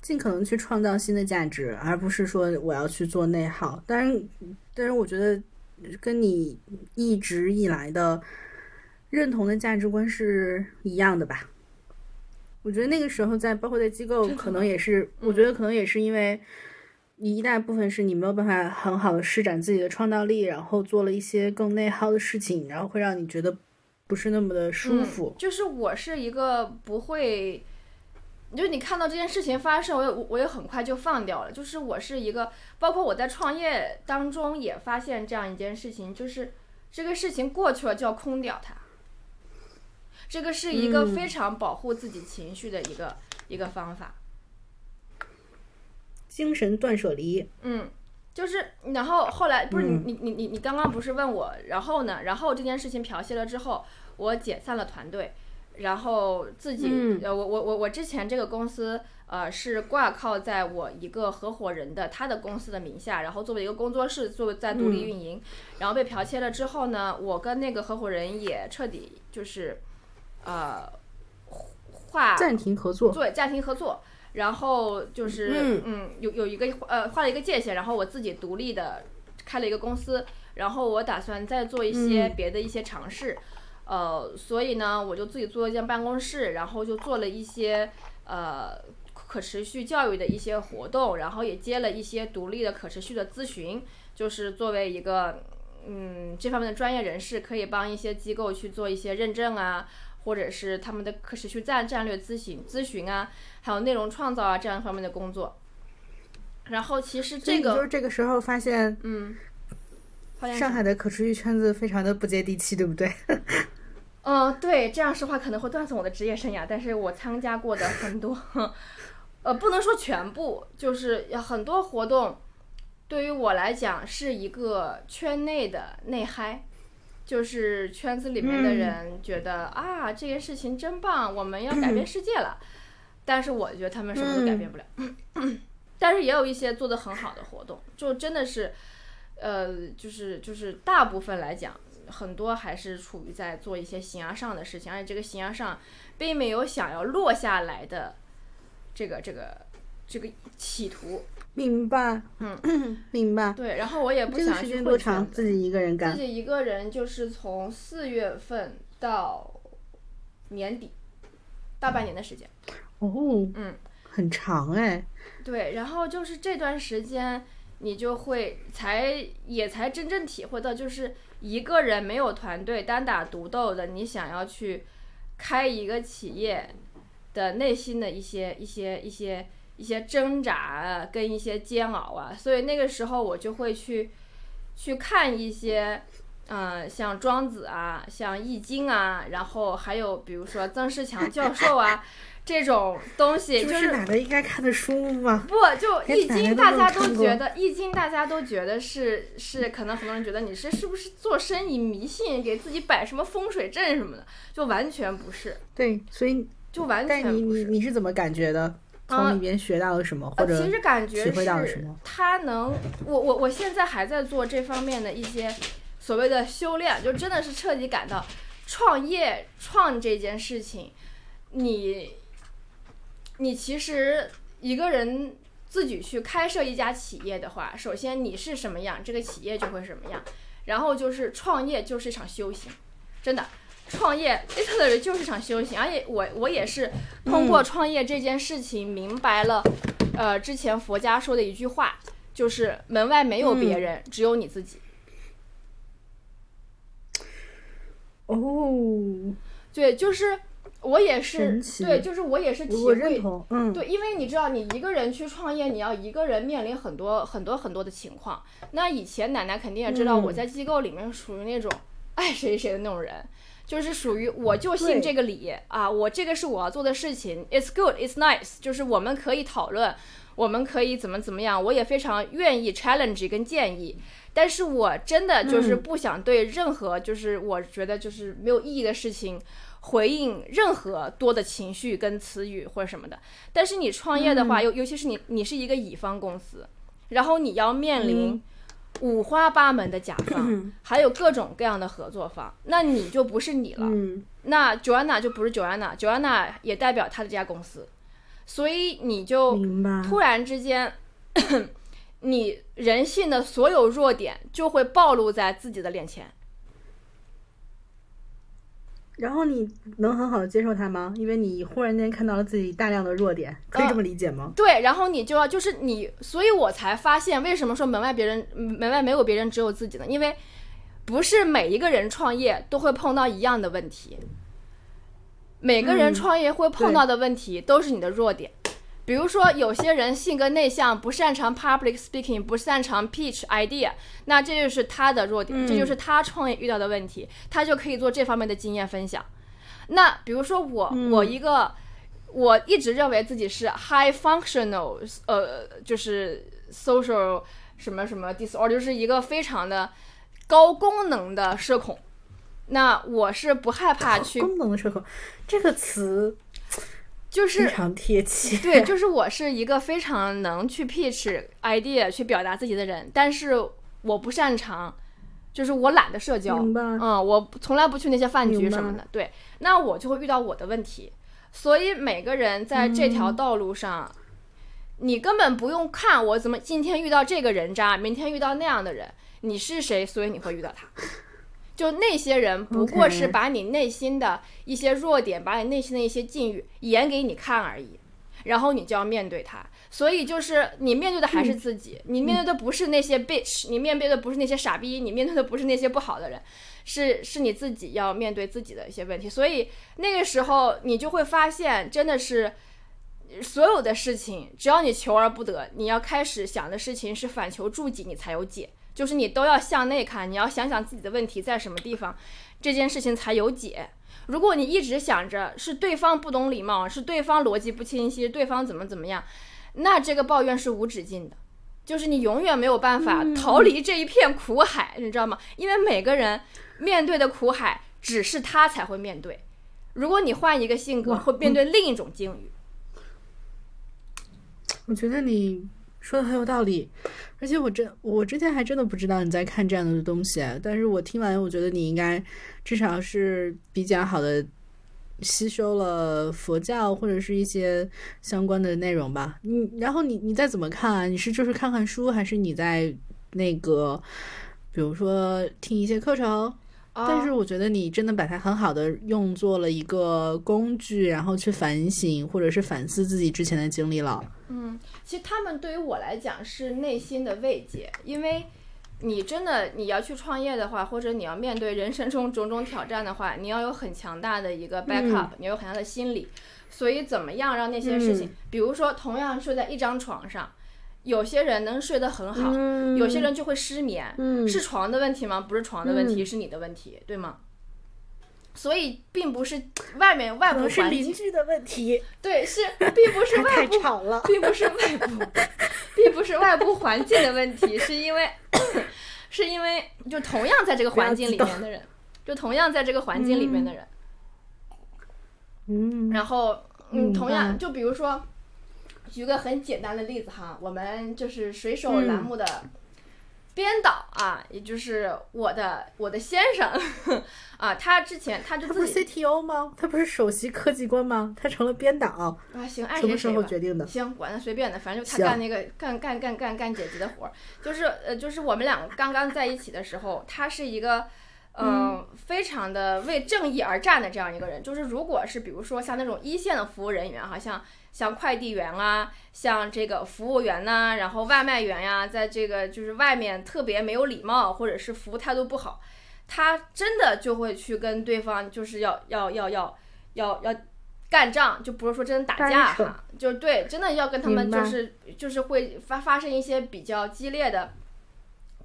尽可能去创造新的价值，而不是说我要去做内耗。当然，但是我觉得跟你一直以来的认同的价值观是一样的吧。我觉得那个时候在，包括在机构，可能也是，我觉得可能也是因为你一大部分是你没有办法很好的施展自己的创造力，然后做了一些更内耗的事情，然后会让你觉得不是那么的舒服嗯。。就是我是一个不会，就是你看到这件事情发生，我也我也很快就放掉了。就是我是一个，包括我在创业当中也发现这样一件事情，就是这个事情过去了就要空掉它。这个是一个嗯。非常保护自己情绪的一个、一个方法。精神断舍离，嗯，就是，然后后来不是你嗯。你你你你刚刚不是问我，然后呢，然后这件事情剽窃了之后，我解散了团队，然后自己、嗯。呃我我我我之前这个公司呃是挂靠在我一个合伙人的他的公司的名下，然后作为一个工作室作为在独立嗯。运营，然后被剽窃了之后呢，我跟那个合伙人也彻底就是呃画暂停合作。对暂停合作，然后就是嗯嗯有有一个呃画了一个界限，然后我自己独立的开了一个公司，然后我打算再做一些嗯别的一些尝试，呃，所以呢我就自己做了一间办公室，然后就做了一些呃可持续教育的一些活动，然后也接了一些独立的可持续的咨询，就是作为一个嗯这方面的专业人士，可以帮一些机构去做一些认证啊。或者是他们的可持续战战略咨询咨询啊，还有内容创造啊这样方面的工作。然后其实这个就是，这个时候发现嗯，发现上海的可持续圈子非常的不接地气，对不对？[laughs] 嗯，对，这样说话可能会断送我的职业生涯，但是我参加过的很多，[laughs] 呃，不能说全部，就是有很多活动，对于我来讲是一个圈内的内嗨，就是圈子里面的嗯人觉得、啊这件事情真棒，我们要改变世界了，但是我觉得他们什么都改变不了，[clears throat] 但是也有一些做的很好的活动，就真的是，呃，就是就是大部分来讲。很多还是处于在做一些形而上的事情，而且这个形而上并没有想要落下来的这个这个这个企图。明白，嗯，[clears throat] 明白。对，然后我也不这个想去时间多长？自己一个人干自？己一个人就是从四月份到年底，大半年的时间。哦，嗯，很长哎。对，然后就是这段时间，你就会才也才真正体会到，就是一个人没有团队单打独斗的，你想要去开一个企业的内心的一些一些一些一些挣扎啊，跟一些煎熬啊，所以那个时候我就会去去看一些。嗯，像庄子啊，像易经啊，然后还有比如说曾仕强教授啊，这种东西，就是奶奶应该看的书吗？不，就易经，大家都觉得易经，大家都觉得是是，可能很多人觉得你是是不是做生意迷信，给自己摆什么风水阵什么的，就完全不是，对，所以就完全但你你。你是怎么感觉的？从啊里边学到了什么，或呃，者其实感觉体会到了什是么？他能，我我我现在还在做这方面的一些所谓的修炼，就真的是彻底感到创业创这件事情，你你其实一个人自己去开设一家企业的话，首先你是什么样，这个企业就会什么样，然后就是创业就是一场修行，真的。创业 literally 就是场修行，而且我我也是通过创业这件事情明白了，呃，之前佛家说的一句话，就是门外没有别人，只有你自己。哦，对，就是我也是对，就是我也是体会。同，嗯，对，因为你知道，你一个人去创业，你要一个人面临很多很多很多的情况。那以前奶奶肯定也知道，嗯我在机构里面属于那种爱谁谁的那种人，就是属于我就信这个理啊，我这个是我要做的事情，it's good, it's nice，就是我们可以讨论，我们可以怎么怎么样，我也非常愿意 challenge 跟建议。但是我真的就是嗯不想对任何就是我觉得就是没有意义的事情回应任何多的情绪跟词语或者什么的。但是你创业的话，尤尤其是你你是一个乙方公司，然后你要面临五花八门的甲方，还有各种各样的合作方，那你就不是你了。嗯，那 Joanna 就不是 Joanna，Joanna 也代表他的这家公司，所以你就。突然之间，[clears throat] 你人性的所有弱点就会暴露在自己的脸前。然后你能很好的接受他吗？因为你忽然间看到了自己大量的弱点，可以这么理解吗？对，然后你就要就是你，所以我才发现为什么说门外别人门外没有别人，只有自己呢？因为不是每一个人创业都会碰到一样的问题，每个人嗯创业会碰到的问题都是你的弱点。比如说，有些人性格内向，不擅长 public speaking，不擅长 pitch idea，那这就是他的弱点，这就是他创业遇到的问题，他就可以做这方面的经验分享。那比如说我，我一个我一直认为自己是 high functional，呃，就是 social 什么什么 disorder，就是一个非常的高功能的社恐。那我是不害怕去，功能的社恐这个词就是非常贴切。对，就是我是一个非常能去 pitch idea 去表达自己的人，但是我不擅长，就是我懒得社交，明白嗯，我从来不去那些饭局什么的，对，那我就会遇到我的问题，所以每个人在这嗯条道路上，你根本不用看我怎么今天遇到这个人渣，明天遇到那样的人，你是谁，所以你会遇到他。就那些人不过是把你内心的一些弱点，把你内心的一些境遇演给你看而已，然后你就要面对它。所以就是你面对的还是自己，你面对的不是那些 bitch，你面对的不是那些傻逼，你面对的不是那些不好的人，是是你自己要面对自己的一些问题。所以那个时候你就会发现，真的是所有的事情，只要你求而不得，你要开始想的事情是反求诸己，你才有解。就是你都要向内看，你要想想自己的问题在什么地方，这件事情才有解。如果你一直想着是对方不懂礼貌，是对方逻辑不清晰，对方怎么怎么样，那这个抱怨是无止境的，就是你永远没有办法逃离这一片苦海，你知道吗？因为每个人面对的苦海，只是他才会面对。如果你换一个性格，会面对另一种境遇。我觉得你说的很有道理，而且我真我之前还真的不知道你在看这样的东西，但是我听完，我觉得你应该至少是比较好的吸收了佛教或者是一些相关的内容吧。你然后你你再怎么看啊？你是就是看看书，还是你在那个比如说听一些课程？但是我觉得你真的把它很好的用作了一个工具，然后去反省或者是反思自己之前的经历了。嗯，其实他们对于我来讲是内心的慰藉，因为你真的你要去创业的话，或者你要面对人生中种种挑战的话，你要有很强大的一个 backup，、你要有很强的心理。所以怎么样让那些事情，嗯比如说同样睡在一张床上，有些人能睡得很好，嗯。有些人就会失眠，嗯。是床的问题吗？不是床的问题，是你的问题，对吗？所以并不是外面外部环境，邻居的问题，对，是并不是外部吵了。并不是外部 [laughs] [laughs] [laughs] 并不是外部环境的问题，是因为 [coughs] 是因为就同样在这个环境里面的人，就同样在这个环境里面的人，嗯，然后嗯，同样就比如说，举个很简单的例子哈，我们就是水手嗯栏目的编导啊，也就是我的我的先生 [laughs] 啊，他之前他就他不是 CTO 吗？他不是首席科技官吗？他成了编导，啊行爱什么时。候决定的？行，管他随便的，反正就他干那个干干干干干剪辑的活儿，就是呃，就是我们两个刚刚在一起的时候，他是一个嗯，非常的为正义而战的这样一个人。就是如果是比如说像那种一线的服务人员，哈，像像快递员啊，像这个服务员呐，然后外卖员呀，在这个就是外面特别没有礼貌，或者是服务态度不好，他真的就会去跟对方就是要要要要要要干仗，就不是说真的打架哈，就对，真的要跟他们就是就是会发发生一些比较激烈的，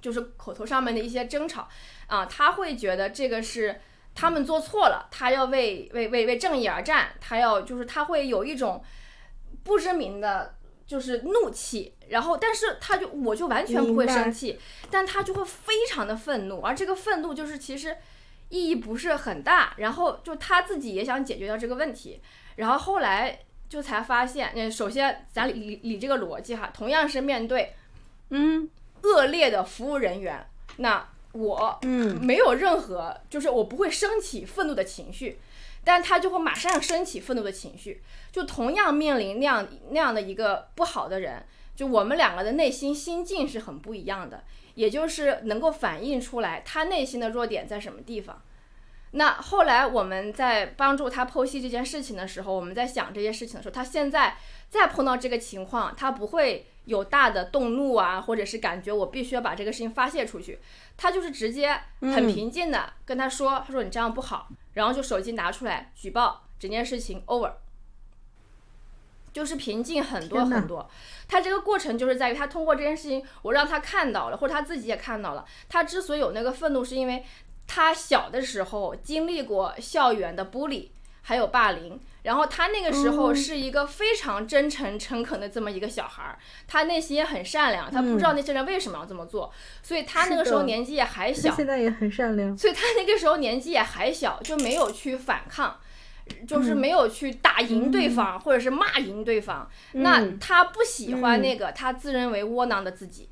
就是口头上面的一些争吵啊，他会觉得这个是他们做错了，他要为为为为正义而战，他要就是他会有一种不知名的。就是怒气，然后，但是他就我就完全不会生气，但他就会非常的愤怒，而这个愤怒就是其实意义不是很大，然后就他自己也想解决掉这个问题，然后后来就才发现，那首先咱理理这个逻辑哈，同样是面对嗯恶劣的服务人员，那我嗯没有任何就是我不会升起愤怒的情绪。但他就会马上升起愤怒的情绪，就同样面临那样那样的一个不好的人，就我们两个的内心心境是很不一样的，也就是能够反映出来他内心的弱点在什么地方。那后来我们在帮助他剖析这件事情的时候，我们在想这些事情的时候，他现在再碰到这个情况，他不会有大的动怒啊，或者是感觉我必须要把这个事情发泄出去，他就是直接很平静的跟他说，他说你这样不好。然后就手机拿出来举报整件事情 over，就是平静很多很多。他这个过程就是在于他通过这件事情，我让他看到了，或者他自己也看到了。他之所以有那个愤怒，是因为他小的时候经历过校园的孤立。还有霸凌，然后他那个时候是一个非常真诚诚恳的这么一个小孩儿，他内心也很善良，他不知道那些人为什么要这么做，所以他那个时候年纪也还小，现在也很善良，所以他那个时候年纪也还小，就没有去反抗，就是没有去打赢对方或者是骂赢对方，那他不喜欢那个他自认为窝囊的自己，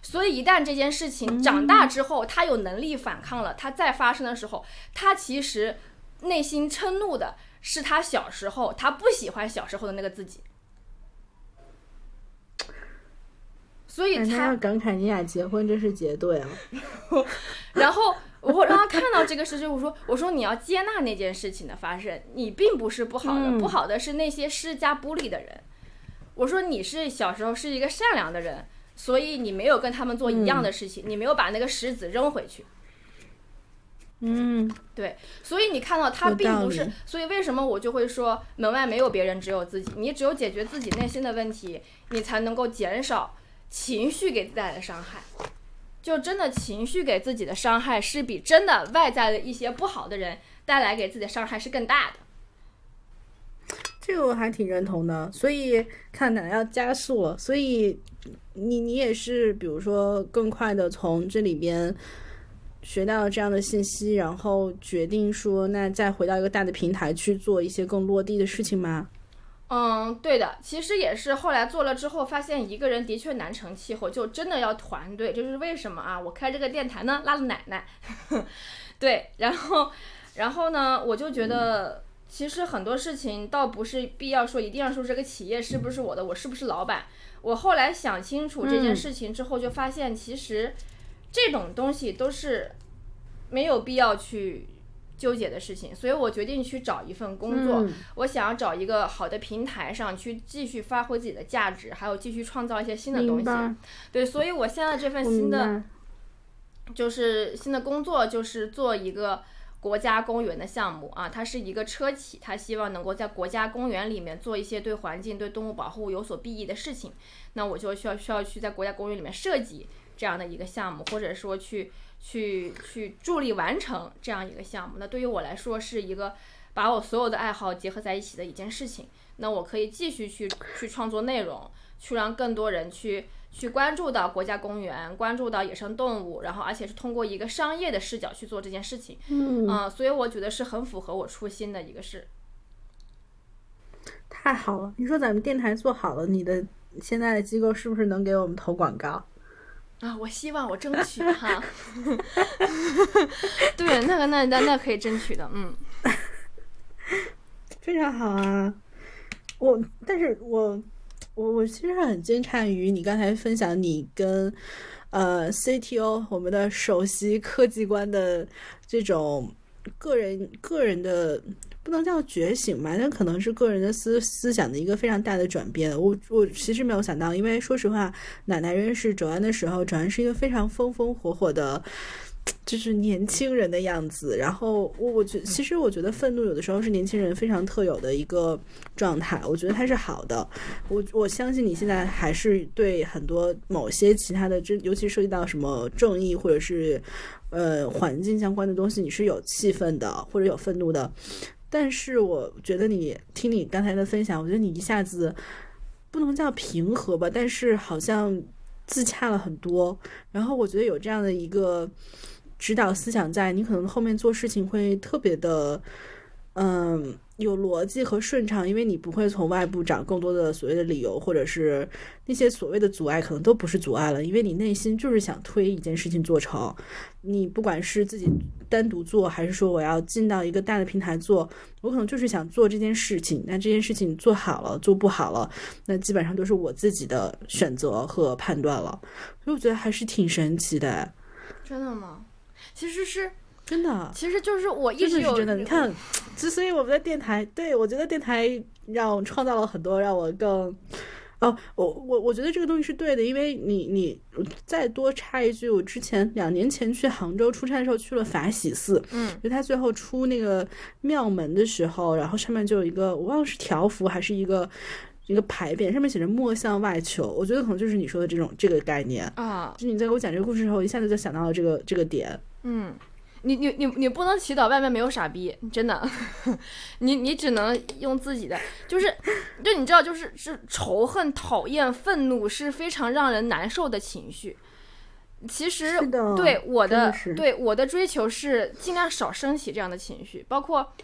所以一旦这件事情长大之后，他有能力反抗了，他再发生的时候，他其实。内心嗔怒的是他小时候，他不喜欢小时候的那个自己，所以他要感慨你俩结婚真是结对了。[laughs] 然后我让他看到这个事情，我说我说你要接纳那件事情的发生，你并不是不好的，不好的是那些施加孤立的人。我说你是小时候是一个善良的人，所以你没有跟他们做一样的事情，你没有把那个石子扔回去。嗯，对，所以你看到他并不是，所以为什么我就会说门外没有别人，只有自己。你只有解决自己内心的问题，你才能够减少情绪给自己带来的伤害。就真的情绪给自己的伤害，是比真的外在的一些不好的人带来给自己的伤害是更大的。这个我还挺认同的。所以看奶奶要加速了，所以你你也是，比如说更快的从这里边。学到了这样的信息，然后决定说，那再回到一个大的平台去做一些更落地的事情吗？嗯，对的，其实也是后来做了之后，发现一个人的确难成气候，就真的要团队。就是为什么啊？我开这个电台呢，拉了奶奶，[laughs] 对，然后，然后呢，我就觉得，其实很多事情倒不是必要说，一定要说这个企业是不是我的，我是不是老板。我后来想清楚这件事情之后，就发现其实。这种东西都是没有必要去纠结的事情，所以我决定去找一份工作。我想要找一个好的平台上去继续发挥自己的价值，还有继续创造一些新的东西。对，所以我现在这份新的就是新的工作，就是做一个国家公园的项目啊。它是一个车企，它希望能够在国家公园里面做一些对环境、对动物保护有所裨益的事情。那我就需要需要去在国家公园里面设计。这样的一个项目，或者说去去去助力完成这样一个项目，那对于我来说是一个把我所有的爱好结合在一起的一件事情。那我可以继续去去创作内容，去让更多人去去关注到国家公园，关注到野生动物，然后而且是通过一个商业的视角去做这件事情。嗯，所以我觉得是很符合我初心的一个事。太好了，你说咱们电台做好了，你的现在的机构是不是能给我们投广告？啊，我希望我争取哈，[laughs] 对，那个那那那可以争取的，嗯，[laughs] 非常好啊。我，但是我我我其实很惊诧于你刚才分享你跟呃 CTO 我们的首席科技官的这种个人个人的。不能叫觉醒吧，那可能是个人的思思想的一个非常大的转变。我我其实没有想到，因为说实话，奶奶认识卓安的时候，卓安是一个非常风风火火的，就是年轻人的样子。然后我我觉其实我觉得愤怒有的时候是年轻人非常特有的一个状态，我觉得它是好的。我我相信你现在还是对很多某些其他的，这尤其涉及到什么正义或者是呃环境相关的东西，你是有气愤的或者有愤怒的。但是我觉得你听你刚才的分享，我觉得你一下子不能叫平和吧，但是好像自洽了很多。然后我觉得有这样的一个指导思想在，你可能后面做事情会特别的，嗯。有逻辑和顺畅，因为你不会从外部找更多的所谓的理由，或者是那些所谓的阻碍，可能都不是阻碍了，因为你内心就是想推一件事情做成。你不管是自己单独做，还是说我要进到一个大的平台做，我可能就是想做这件事情。那这件事情做好了，做不好了，那基本上都是我自己的选择和判断了。所以我觉得还是挺神奇的。真的吗？其实是。真的，其实就是我一直有真的。你看，之所以我们的电台，对我觉得电台让我创造了很多，让我更哦，我我我觉得这个东西是对的，因为你你再多插一句，我之前两年前去杭州出差的时候去了法喜寺，嗯，就他最后出那个庙门的时候，然后上面就有一个我忘了是条幅还是一个一个牌匾，上面写着“莫向外求”，我觉得可能就是你说的这种这个概念啊。就你在给我讲这个故事的时候，一下子就想到了这个这个点，嗯。你你你你不能祈祷外面没有傻逼，真的，[laughs] 你你只能用自己的，就是，就你知道，就是是仇恨、讨厌、愤怒是非常让人难受的情绪。其实对我的对我的追求是尽量少升起这样的情绪，包括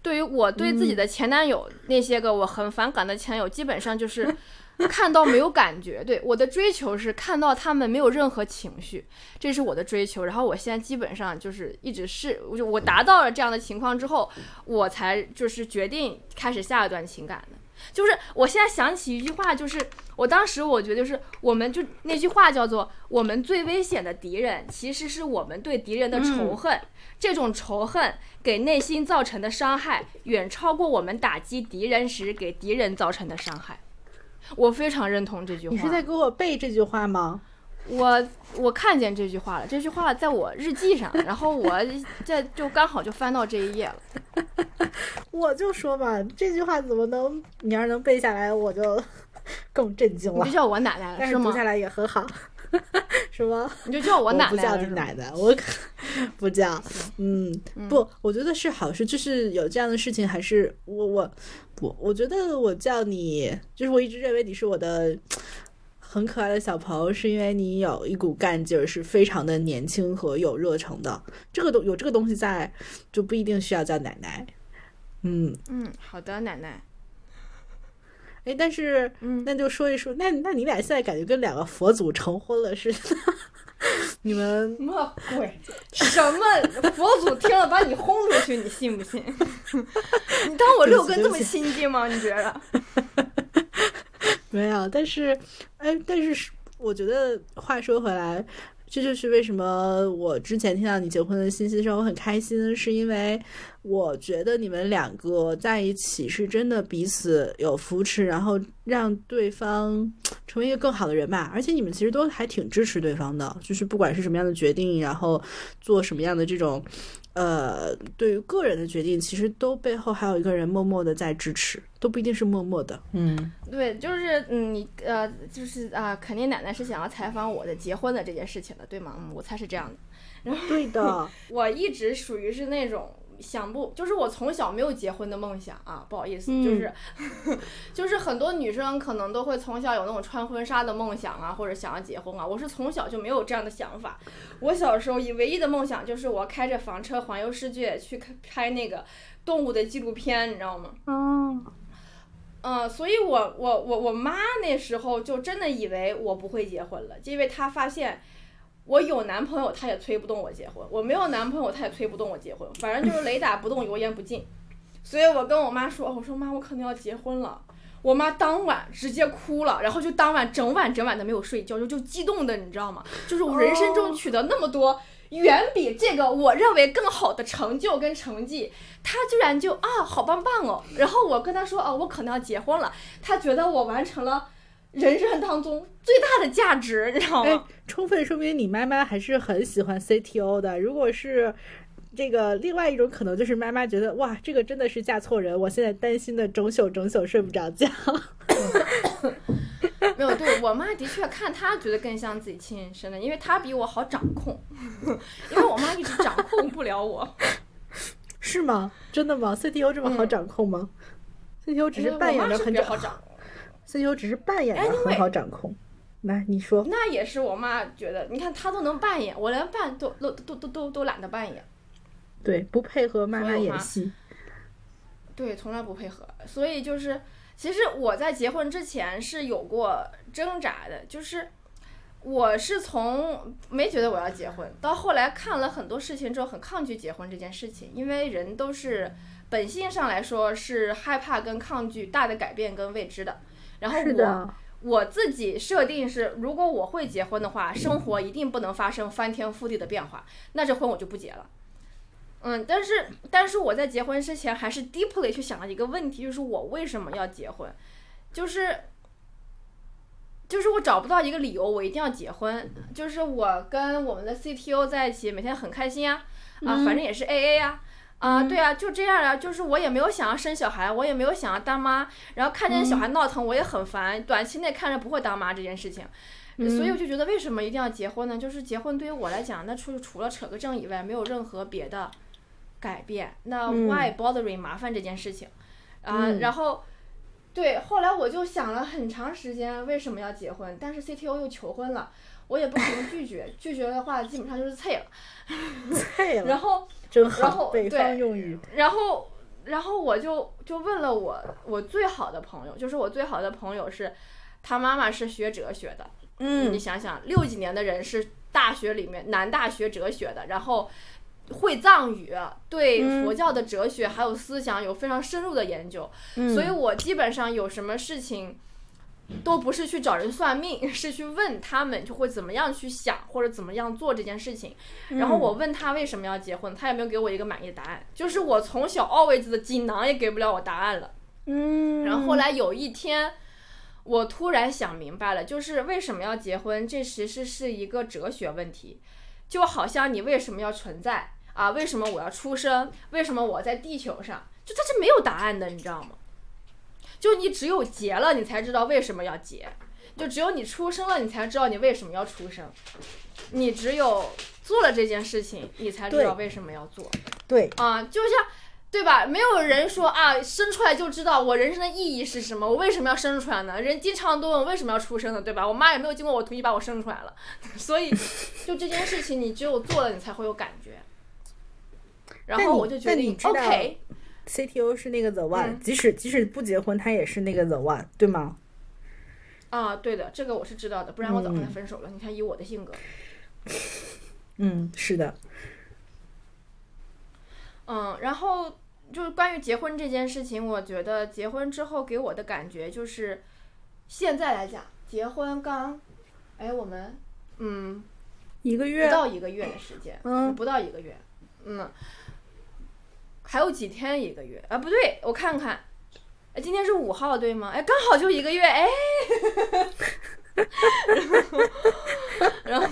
对于我对自己的前男友那些个我很反感的前友，基本上就是。[laughs] 看到没有感觉，对我的追求是看到他们没有任何情绪，这是我的追求。然后我现在基本上就是一直是，我就我达到了这样的情况之后，我才就是决定开始下一段情感的。就是我现在想起一句话，就是我当时我觉得就是我们就那句话叫做“我们最危险的敌人其实是我们对敌人的仇恨”，这种仇恨给内心造成的伤害远超过我们打击敌人时给敌人造成的伤害。我非常认同这句话。你是在给我背这句话吗？我我看见这句话了，这句话在我日记上，然后我在就刚好就翻到这一页了。[laughs] 我就说嘛，这句话怎么能你要是能背下来，我就 [laughs] 更震惊了。你就叫我奶奶了，是吗？读下来也很好，[laughs] 是吗？你就叫我奶奶，不叫你奶奶，我不叫。嗯，不，我觉得是好事，就是有这样的事情，还是我我。不，我觉得我叫你，就是我一直认为你是我的很可爱的小朋友，是因为你有一股干劲儿，是非常的年轻和有热诚的。这个东有这个东西在，就不一定需要叫奶奶。嗯嗯，好的，奶奶。哎，但是，嗯，那就说一说，那那你俩现在感觉跟两个佛祖成婚了似的。[laughs] 你们什么鬼？什么佛祖听了把你轰出去，你信不信？[laughs] 你当我六根这么亲近吗？你觉得？[laughs] 没有，但是，哎，但是，我觉得话说回来。这就是为什么我之前听到你结婚的信息的时候，我很开心，是因为我觉得你们两个在一起是真的彼此有扶持，然后让对方成为一个更好的人吧。而且你们其实都还挺支持对方的，就是不管是什么样的决定，然后做什么样的这种。呃，对于个人的决定，其实都背后还有一个人默默的在支持，都不一定是默默的。嗯，对，就是嗯，你呃，就是啊，肯定奶奶是想要采访我的结婚的这件事情的，对吗？嗯，我猜是这样的。然后对的，[laughs] 我一直属于是那种。想不就是我从小没有结婚的梦想啊，不好意思，就是，[laughs] 就是很多女生可能都会从小有那种穿婚纱的梦想啊，或者想要结婚啊。我是从小就没有这样的想法，我小时候以唯一的梦想就是我开着房车环游世界去拍那个动物的纪录片，你知道吗？嗯，嗯，所以我我我我妈那时候就真的以为我不会结婚了，因为她发现。我有男朋友，他也催不动我结婚；我没有男朋友，他也催不动我结婚。反正就是雷打不动，油盐不进。所以我跟我妈说：“我说妈，我可能要结婚了。”我妈当晚直接哭了，然后就当晚整晚整晚的没有睡觉，就就激动的，你知道吗？就是我人生中取得那么多远比这个我认为更好的成就跟成绩，她居然就啊好棒棒哦！然后我跟她说哦，我可能要结婚了，她觉得我完成了人生当中最大的价值，[laughs] 你知道哎吗？，充分说明你妈妈还是很喜欢 CTO 的。如果是这个另外一种可能，就是妈妈觉得哇，这个真的是嫁错人，我现在担心的整宿整宿睡不着觉。[laughs] 没有，对我妈的确看她觉得更像自己亲生的，因为她比我好掌控，[laughs] 因为我妈一直掌控不了我。是吗？真的吗？CTO 这么好嗯掌控吗、c t o 只是扮演着很好掌控。，CTO 只是扮演的很好掌控。来，你说，那也是我妈觉得，你看她都能扮演，我连扮都都都都都都懒得扮演，对，不配合妈妈所以我妈演戏，对，从来不配合。所以就是，其实我在结婚之前是有过挣扎的，就是我是从没觉得我要结婚，到后来看了很多事情之后，很抗拒结婚这件事情，因为人都是本性上来说是害怕跟抗拒大的改变跟未知的。然后我，我自己设定是，如果我会结婚的话，生活一定不能发生翻天覆地的变化，那这婚我就不结了。嗯，但是但是我在结婚之前还是 deeply 去想了一个问题，就是我为什么要结婚，就是就是我找不到一个理由，我一定要结婚。就是我跟我们的 CTO 在一起，每天很开心啊，啊，反正也是 AA 啊。啊，对啊，就这样啊，就是我也没有想要生小孩，我也没有想要当妈，然后看见小孩闹腾，我也很烦，短期内看着不会当妈这件事情，所以我就觉得为什么一定要结婚呢？就是结婚对于我来讲，那除除了扯个证以外，没有任何别的改变。那嗯 why bothering 麻烦这件事情啊？嗯然后对，后来我就想了很长时间，为什么要结婚？但是 CTO 又求婚了，我也不可能拒绝，拒绝的话基本上就是菜了。[laughs] 菜了，然后真然好，后北方对用语。然后，然后我就就问了我我最好的朋友，就是我最好的朋友是，他妈妈是学哲学的。嗯你嗯想想，六几年的人是大学里面南大学哲学的，然后会藏语，对嗯佛教的哲学还有思想有非常深入的研究，嗯，所以我基本上有什么事情。都不是去找人算命，[laughs] 是去问他们就会怎么样去想或者怎么样做这件事情。然后我问他为什么要结婚，他也没有给我一个满意的答案。就是我从小 always 的锦囊也给不了我答案了。嗯，然后后来有一天，我突然想明白了，就是为什么要结婚，这其实是一个哲学问题，就好像你为什么要存在啊？为什么我要出生？为什么我在地球上？就它是没有答案的，你知道吗？就你只有结了，你才知道为什么要结；就只有你出生了，你才知道你为什么要出生；你只有做了这件事情，你才知道为什么要做。对，啊，就像对吧？没有人说啊，生出来就知道我人生的意义是什么，我为什么要生出来呢？人经常都问为什么要出生呢，对吧？我妈也没有经过我同意把我生出来了，[laughs] 所以就这件事情，你只有做了，你才会有感觉。然后我就决定但你，OK，CTO 是那个 the one，、嗯。即使即使不结婚，他也是那个 the one，对吗？啊，对的，这个我是知道的，不然我早跟他嗯。分手了。你看，以我的性格，嗯，是的，嗯，然后就是关于结婚这件事情，我觉得结婚之后给我的感觉就是，现在来讲，结婚刚，哎，我们，嗯，一个月。不，到一个月的时间，嗯。不到一个月，嗯，还有几天一个月啊？不对，我看看，哎，今天是五号对吗？哎，刚好就一个月，哎，[laughs] 然后，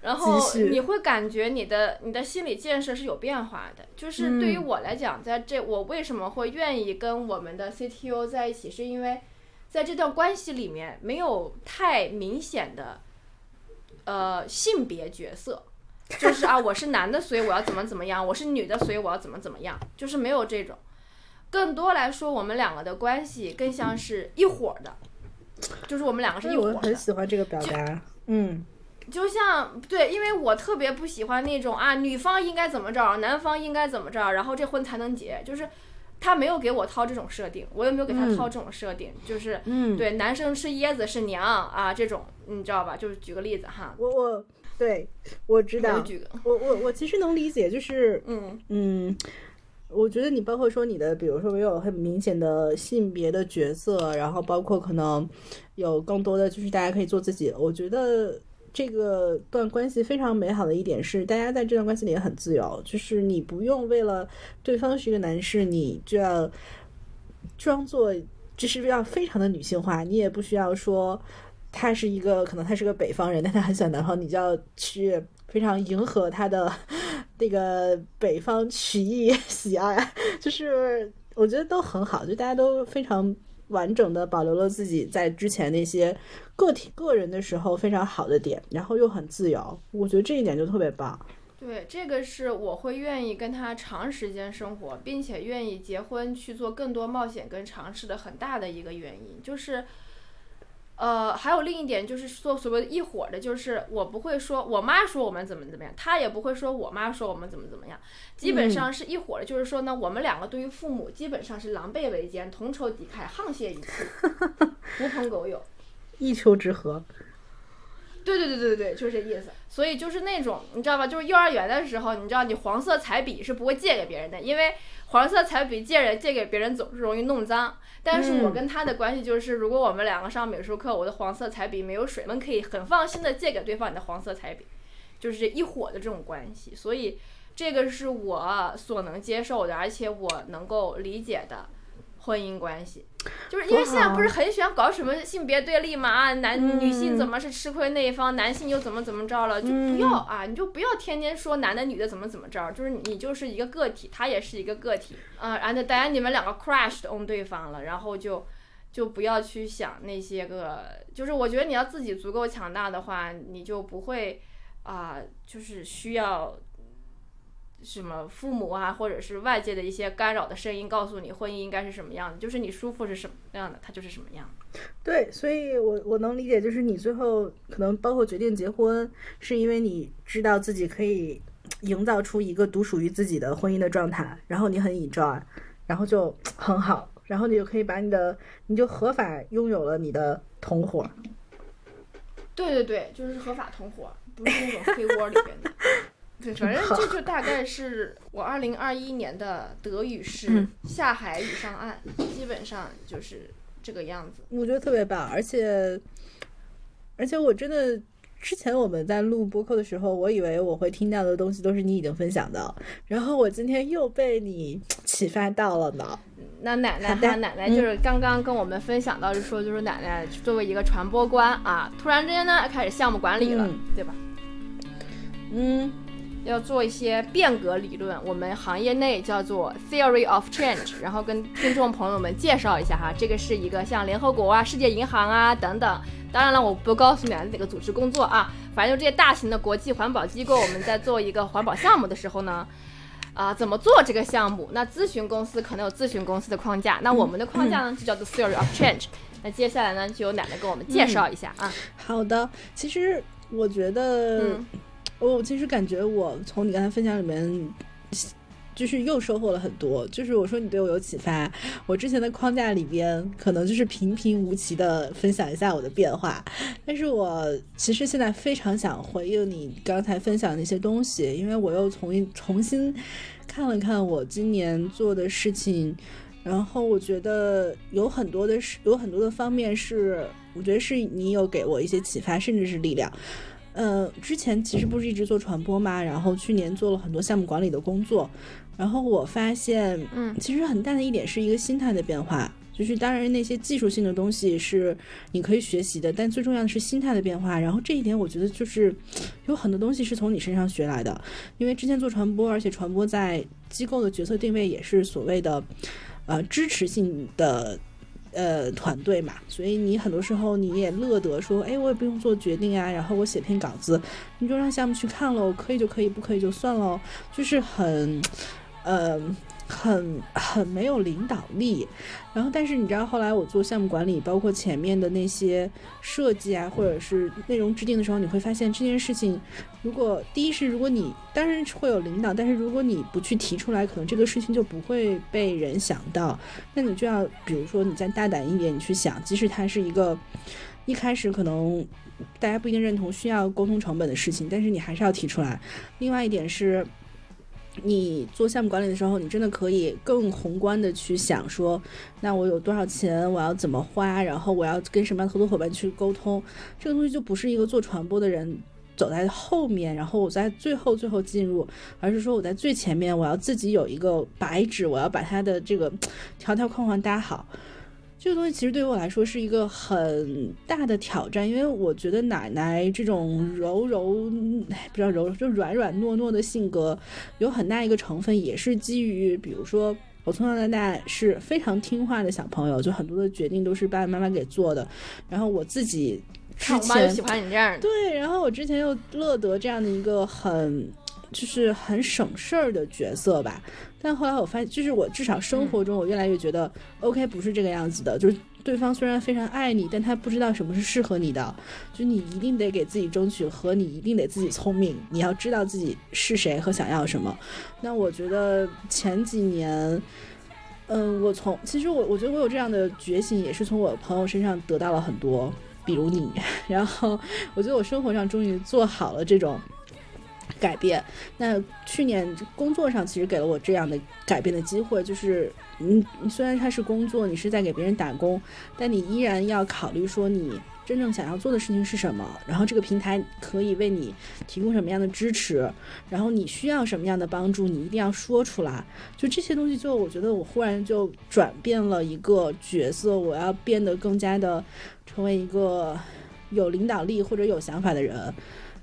然后你会感觉你的你的心理建设是有变化的。就是对于嗯我来讲，在这我为什么会愿意跟我们的 CTO 在一起，是因为在这段关系里面没有太明显的。呃性别角色，就是啊，我是男的，所以我要怎么怎么样；我是女的，所以我要怎么怎么样，就是没有这种。更多来说，我们两个的关系更像是一伙儿的，就是我们两个是一伙的我很。喜欢这个表达，嗯，就像对，因为我特别不喜欢那种啊，女方应该怎么着，男方应该怎么着，然后这婚才能结，就是他没有给我套这种设定，我也没有给他嗯套这种设定，就是嗯，对男生吃椰子是娘啊这种，你知道吧？就是举个例子哈，我我对我知道，我我我其实能理解，就是嗯嗯，我觉得你包括说你的，比如说没有很明显的性别的角色，然后包括可能有更多的就是大家可以做自己。我觉得这个段关系非常美好的一点是，大家在这段关系里也很自由，就是你不用为了对方是一个男士，你就要装作就是要非常的女性化，你也不需要说他是一个可能他是个北方人，[laughs] 但他很喜欢南方，你就要去非常迎合他的。[laughs] 那个北方曲艺喜爱，[laughs] 就是我觉得都很好，就大家都非常完整的保留了自己在之前那些个体个人的时候非常好的点，然后又很自由，我觉得这一点就特别棒。对，这个是我会愿意跟他长时间生活，并且愿意结婚去做更多冒险跟尝试的很大的一个原因，就是。呃，还有另一点就是说，所谓的一伙的，就是我不会说我妈说我们怎么怎么样，他也不会说我妈说我们怎么怎么样，基本上是一伙的。就是说呢，我们两个对于父母基本上是狼狈为奸，同仇敌忾，沆瀣一气，狐朋狗友，[laughs] 一丘之貉。对对对对对，就是这意思。所以就是那种你知道吧？就是幼儿园的时候，你知道你黄色彩笔是不会借给别人的，因为黄色彩笔借着借给别人总是容易弄脏。但是我跟他的关系就是，如果我们两个上美术课，我的黄色彩笔没有水，我们可以很放心的借给对方你的黄色彩笔，就是一伙的这种关系。所以这个是我所能接受的，而且我能够理解的。婚姻关系，就是因为现在不是很喜欢搞什么性别对立嘛啊，男女性怎么是吃亏那一方，男性又怎么怎么着了，就不要啊，你就不要天天说男的女的怎么怎么着，就是你就是一个个体，他也是一个个体啊，然后等下你们两个 crashed on 对方了，然后就就不要去想那些个，就是我觉得你要自己足够强大的话，你就不会啊，就是需要。什么父母啊，或者是外界的一些干扰的声音，告诉你婚姻应该是什么样的，就是你舒服是什么样的，它就是什么样。对，所以我我能理解，就是你最后可能包括决定结婚，是因为你知道自己可以营造出一个独属于自己的婚姻的状态，然后你很 enjoy，然后就很好，然后你就可以把你的，你就合法拥有了你的同伙。对对对，就是合法同伙，不是那种黑窝里边的。[laughs] 对，反正这就大概是我二零二一年的德语是下海与上岸，基本上就是这个样子。我觉得特别棒，而且而且我真的之前我们在录播客的时候，我以为我会听到的东西都是你已经分享的，然后我今天又被你启发到了呢。那奶奶，那奶奶就是刚刚跟我们分享到，就说就是奶奶作为一个传播官啊，突然之间呢开始项目管理了，对吧？嗯。要做一些变革理论，我们行业内叫做 theory of change，然后跟听众朋友们介绍一下哈，这个是一个像联合国啊、世界银行啊等等，当然了，我不告诉你哪个组织工作啊，反正就这些大型的国际环保机构，我们在做一个环保项目的时候呢，啊，怎么做这个项目？那咨询公司可能有咨询公司的框架，那我们的框架呢就叫做 theory of change。那接下来呢，就由奶奶给我们介绍一下啊。好的，其实我觉得。我其实感觉我从你刚才分享里面，就是又收获了很多。就是我说你对我有启发，我之前的框架里边可能就是平平无奇的分享一下我的变化，但是我其实现在非常想回应你刚才分享的那些东西，因为我又重重新看了看我今年做的事情，然后我觉得有很多的是有很多的方面是，我觉得是你有给我一些启发，甚至是力量。呃，之前其实不是一直做传播嘛，然后去年做了很多项目管理的工作，然后我发现，嗯，其实很大的一点是一个心态的变化，就是当然那些技术性的东西是你可以学习的，但最重要的是心态的变化。然后这一点我觉得就是有很多东西是从你身上学来的，因为之前做传播，而且传播在机构的角色定位也是所谓的，呃，支持性的。呃，团队嘛，所以你很多时候你也乐得说，哎，我也不用做决定啊，然后我写篇稿子，你就让项目去看喽，可以就可以，不可以就算喽，就是很，嗯。很很没有领导力，然后但是你知道后来我做项目管理，包括前面的那些设计啊，或者是内容制定的时候，你会发现这件事情，如果第一是如果你当然会有领导，但是如果你不去提出来，可能这个事情就不会被人想到。那你就要比如说你再大胆一点，你去想，即使它是一个一开始可能大家不一定认同、需要沟通成本的事情，但是你还是要提出来。另外一点是。你做项目管理的时候，你真的可以更宏观的去想说，那我有多少钱，我要怎么花，然后我要跟什么样的合作伙伴去沟通，这个东西就不是一个做传播的人走在后面，然后我在最后最后进入，而是说我在最前面，我要自己有一个白纸，我要把它的这个条条框框搭好。这个东西其实对于我来说是一个很大的挑战，因为我觉得奶奶这种柔柔，哎，不知道柔柔，就软软糯糯的性格，有很大一个成分也是基于，比如说我从小到大是非常听话的小朋友，就很多的决定都是爸爸妈妈给做的，然后我自己之前喜欢你这样的。对，然后我之前又乐得这样的一个很。就是很省事儿的角色吧，但后来我发现，就是我至少生活中，我越来越觉得、OK 不是这个样子的，就是对方虽然非常爱你，但他不知道什么是适合你的，就你一定得给自己争取，和你一定得自己聪明，你要知道自己是谁和想要什么。那我觉得前几年，嗯，我从其实我我觉得我有这样的觉醒，也是从我朋友身上得到了很多，比如你，[laughs] 然后我觉得我生活上终于做好了这种。改变。那去年工作上其实给了我这样的改变的机会，就是你虽然它是工作，你是在给别人打工，但你依然要考虑说你真正想要做的事情是什么，然后这个平台可以为你提供什么样的支持，然后你需要什么样的帮助，你一定要说出来。就这些东西，就我觉得我忽然就转变了一个角色，我要变得更加的成为一个有领导力或者有想法的人。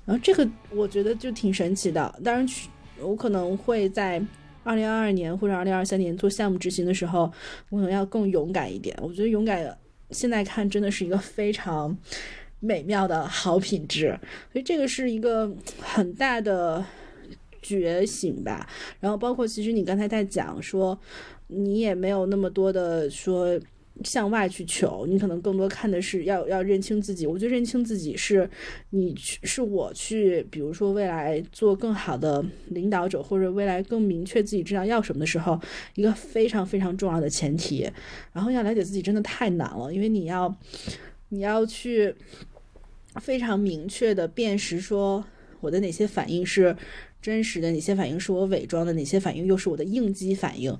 然后这个我觉得就挺神奇的。当然去，我可能会在二零二二年或者二零二三年做项目执行的时候，我可能要更勇敢一点。我觉得勇敢现在看真的是一个非常美妙的好品质，所以这个是一个很大的觉醒吧。然后包括其实你刚才在讲说，你也没有那么多的说。向外去求，你可能更多看的是要要认清自己。我觉得认清自己是，你去是我去，比如说未来做更好的领导者，或者未来更明确自己知道要什么的时候，一个非常非常重要的前提。然后要了解自己真的太难了，因为你要你要去非常明确的辨识说我的哪些反应是。真实的哪些反应是我伪装的，哪些反应又是我的应激反应？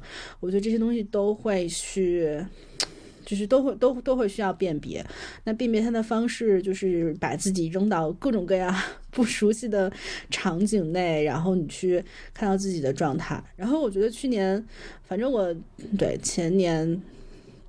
我觉得这些东西都会去。就是都会都都会需要辨别，那辨别它的方式就是把自己扔到各种各样 [laughs] 不熟悉的场景内，然后你去看到自己的状态。然后我觉得去年，反正我对前年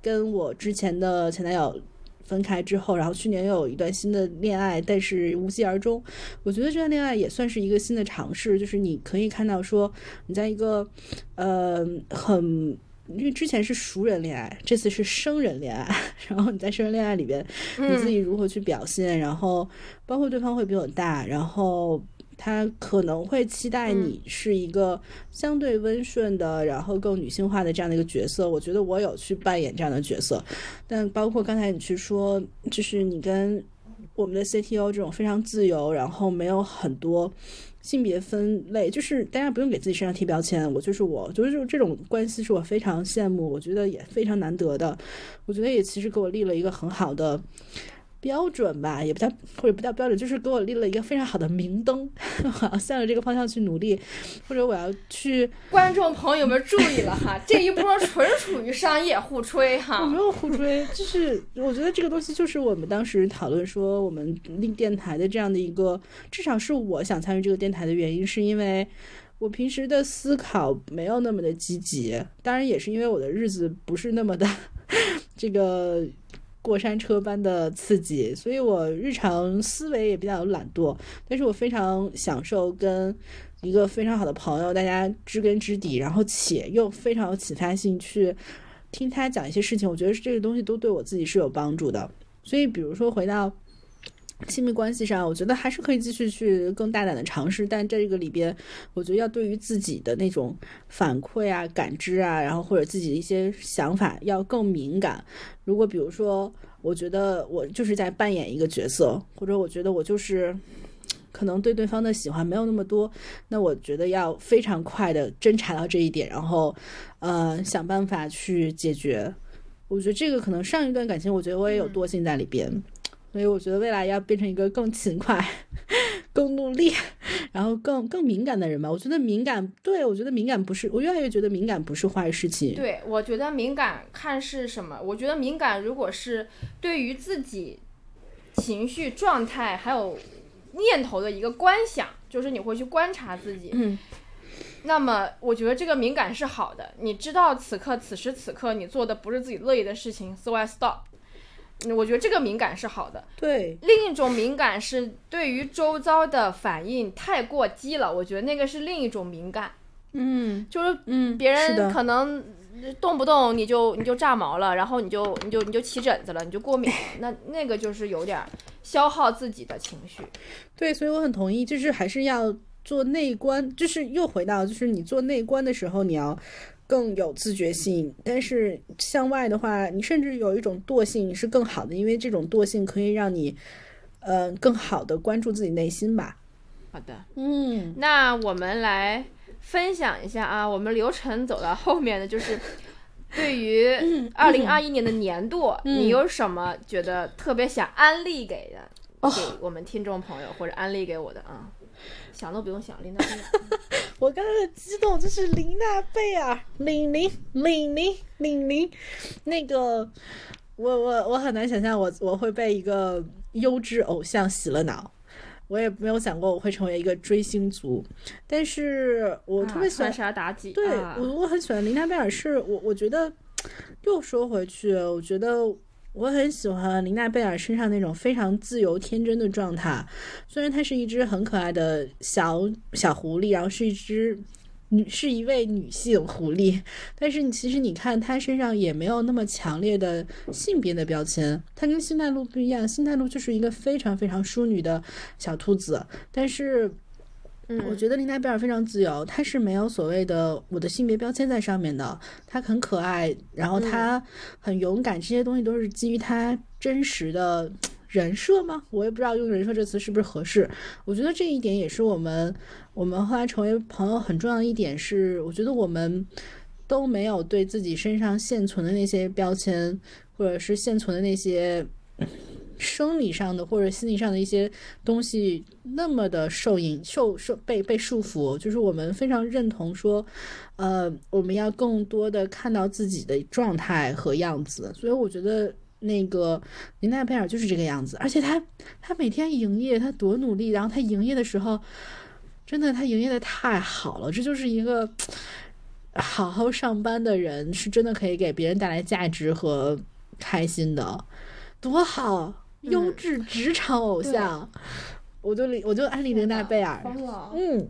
跟我之前的前男友分开之后，然后去年又有一段新的恋爱，但是无疾而终。我觉得这段恋爱也算是一个新的尝试，就是你可以看到说你在一个呃很。因为之前是熟人恋爱，这次是生人恋爱。[laughs] 然后你在生人恋爱里边，你自己如何去表现？然后包括对方会比我大，然后他可能会期待你是一个相对温顺的，然后更女性化的这样的一个角色。我觉得我有去扮演这样的角色，但包括刚才你去说，就是你跟我们的 CTO 这种非常自由，然后没有很多。性别分类就是大家不用给自己身上贴标签，我就是我，就是这种关系是我非常羡慕，我觉得也非常难得的，我觉得也其实给我立了一个很好的标准吧，也不叫或者不叫标准，就是给我立了一个非常好的明灯，我要向着这个方向去努力，或者我要去。观众朋友们注意了哈，[laughs] 这一波纯属于商业互吹哈。我没有互吹，就是我觉得这个东西就是我们当时讨论说我们立电台的这样的一个，至少是我想参与这个电台的原因，是因为我平时的思考没有那么的积极，当然也是因为我的日子不是那么的 [laughs] 这个。过山车般的刺激，所以我日常思维也比较懒惰。但是我非常享受跟一个非常好的朋友，大家知根知底，然后且又非常有启发性去听他讲一些事情。我觉得这个东西都对我自己是有帮助的。所以，比如说回到。亲密关系上，我觉得还是可以继续去更大胆的尝试，但这个里边，我觉得要对于自己的那种反馈啊、感知啊，然后或者自己的一些想法要更敏感。如果比如说，我觉得我就是在扮演一个角色，或者我觉得我就是可能对对方的喜欢没有那么多，那我觉得要非常快的侦查到这一点，然后呃想办法去解决。我觉得这个可能上一段感情，我觉得我也有惰性在里边。所以我觉得未来要变成一个更勤快、更努力，然然后更更敏感的人吧。我觉得敏感，对我觉得敏感不是，我越来越觉得敏感不是坏事情。对，我觉得敏感看是什么。我觉得敏感如果是对于自己情绪状态还有念头的一个观想，就是你会去观察自己。嗯。那么，我觉得这个敏感是好的。你知道此刻此时此刻你做的不是自己乐意的事情，so I stop。我觉得这个敏感是好的。对。另一种敏感是对于周遭的反应太过激了，我觉得那个是另一种敏感。嗯。就是嗯，别人可能动不动你就你就炸毛了，然后你就你就你就起疹子了，你就过敏了，那那个就是有点消耗自己的情绪。对，所以我很同意，就是还是要。做内观就是又回到，就是你做内观的时候，你要更有自觉性。但是向外的话，你甚至有一种惰性是更好的，因为这种惰性可以让你，呃，更好的关注自己内心吧。好的，嗯，那我们来分享一下啊，我们流程走到后面的就是对于 [coughs] 二零二一年的年度，你有什么觉得特别想安利给的，给我们听众朋友或者安利给我的啊？想都不用想，琳娜贝尔。我刚刚的激动，就是琳娜贝尔，玲玲，玲玲，玲玲。那个，我我我很难想象，我我会被一个优质偶像洗了脑。我也没有想过我会成为一个追星族，但是我特别喜欢啥妲己。对我我很喜欢琳娜贝尔，是我我觉得又说回去，我觉得。我很喜欢林娜贝尔身上那种非常自由天真的状态，虽然她是一只很可爱的小小狐狸，然后是一只女是一位女性狐狸，但是你其实你看她身上也没有那么强烈的性别的标签。她跟新黛露不一样，新黛露就是一个非常非常淑女的小兔子，但是。我觉得琳娜贝尔非常自由，她是没有所谓的我的性别标签在上面的。她很可爱，然后她很勇敢，这些东西都是基于她真实的人设吗？我也不知道用人设这词是不是合适。我觉得这一点也是我们我们后来成为朋友很重要的一点是，我觉得我们都没有对自己身上现存的那些标签，或者是现存的那些。生理上的或者心理上的一些东西，那么的受影受受被被束缚，就是我们非常认同说，呃，我们要更多的看到自己的状态和样子。所以我觉得那个林奈贝尔就是这个样子，而且他他每天营业，他多努力，然后他营业的时候，真的他营业的太好了，这就是一个 [tsk] 好好上班的人，是真的可以给别人带来价值和开心的，多好。优质职场偶像，我就我就安利琳娜贝尔。嗯，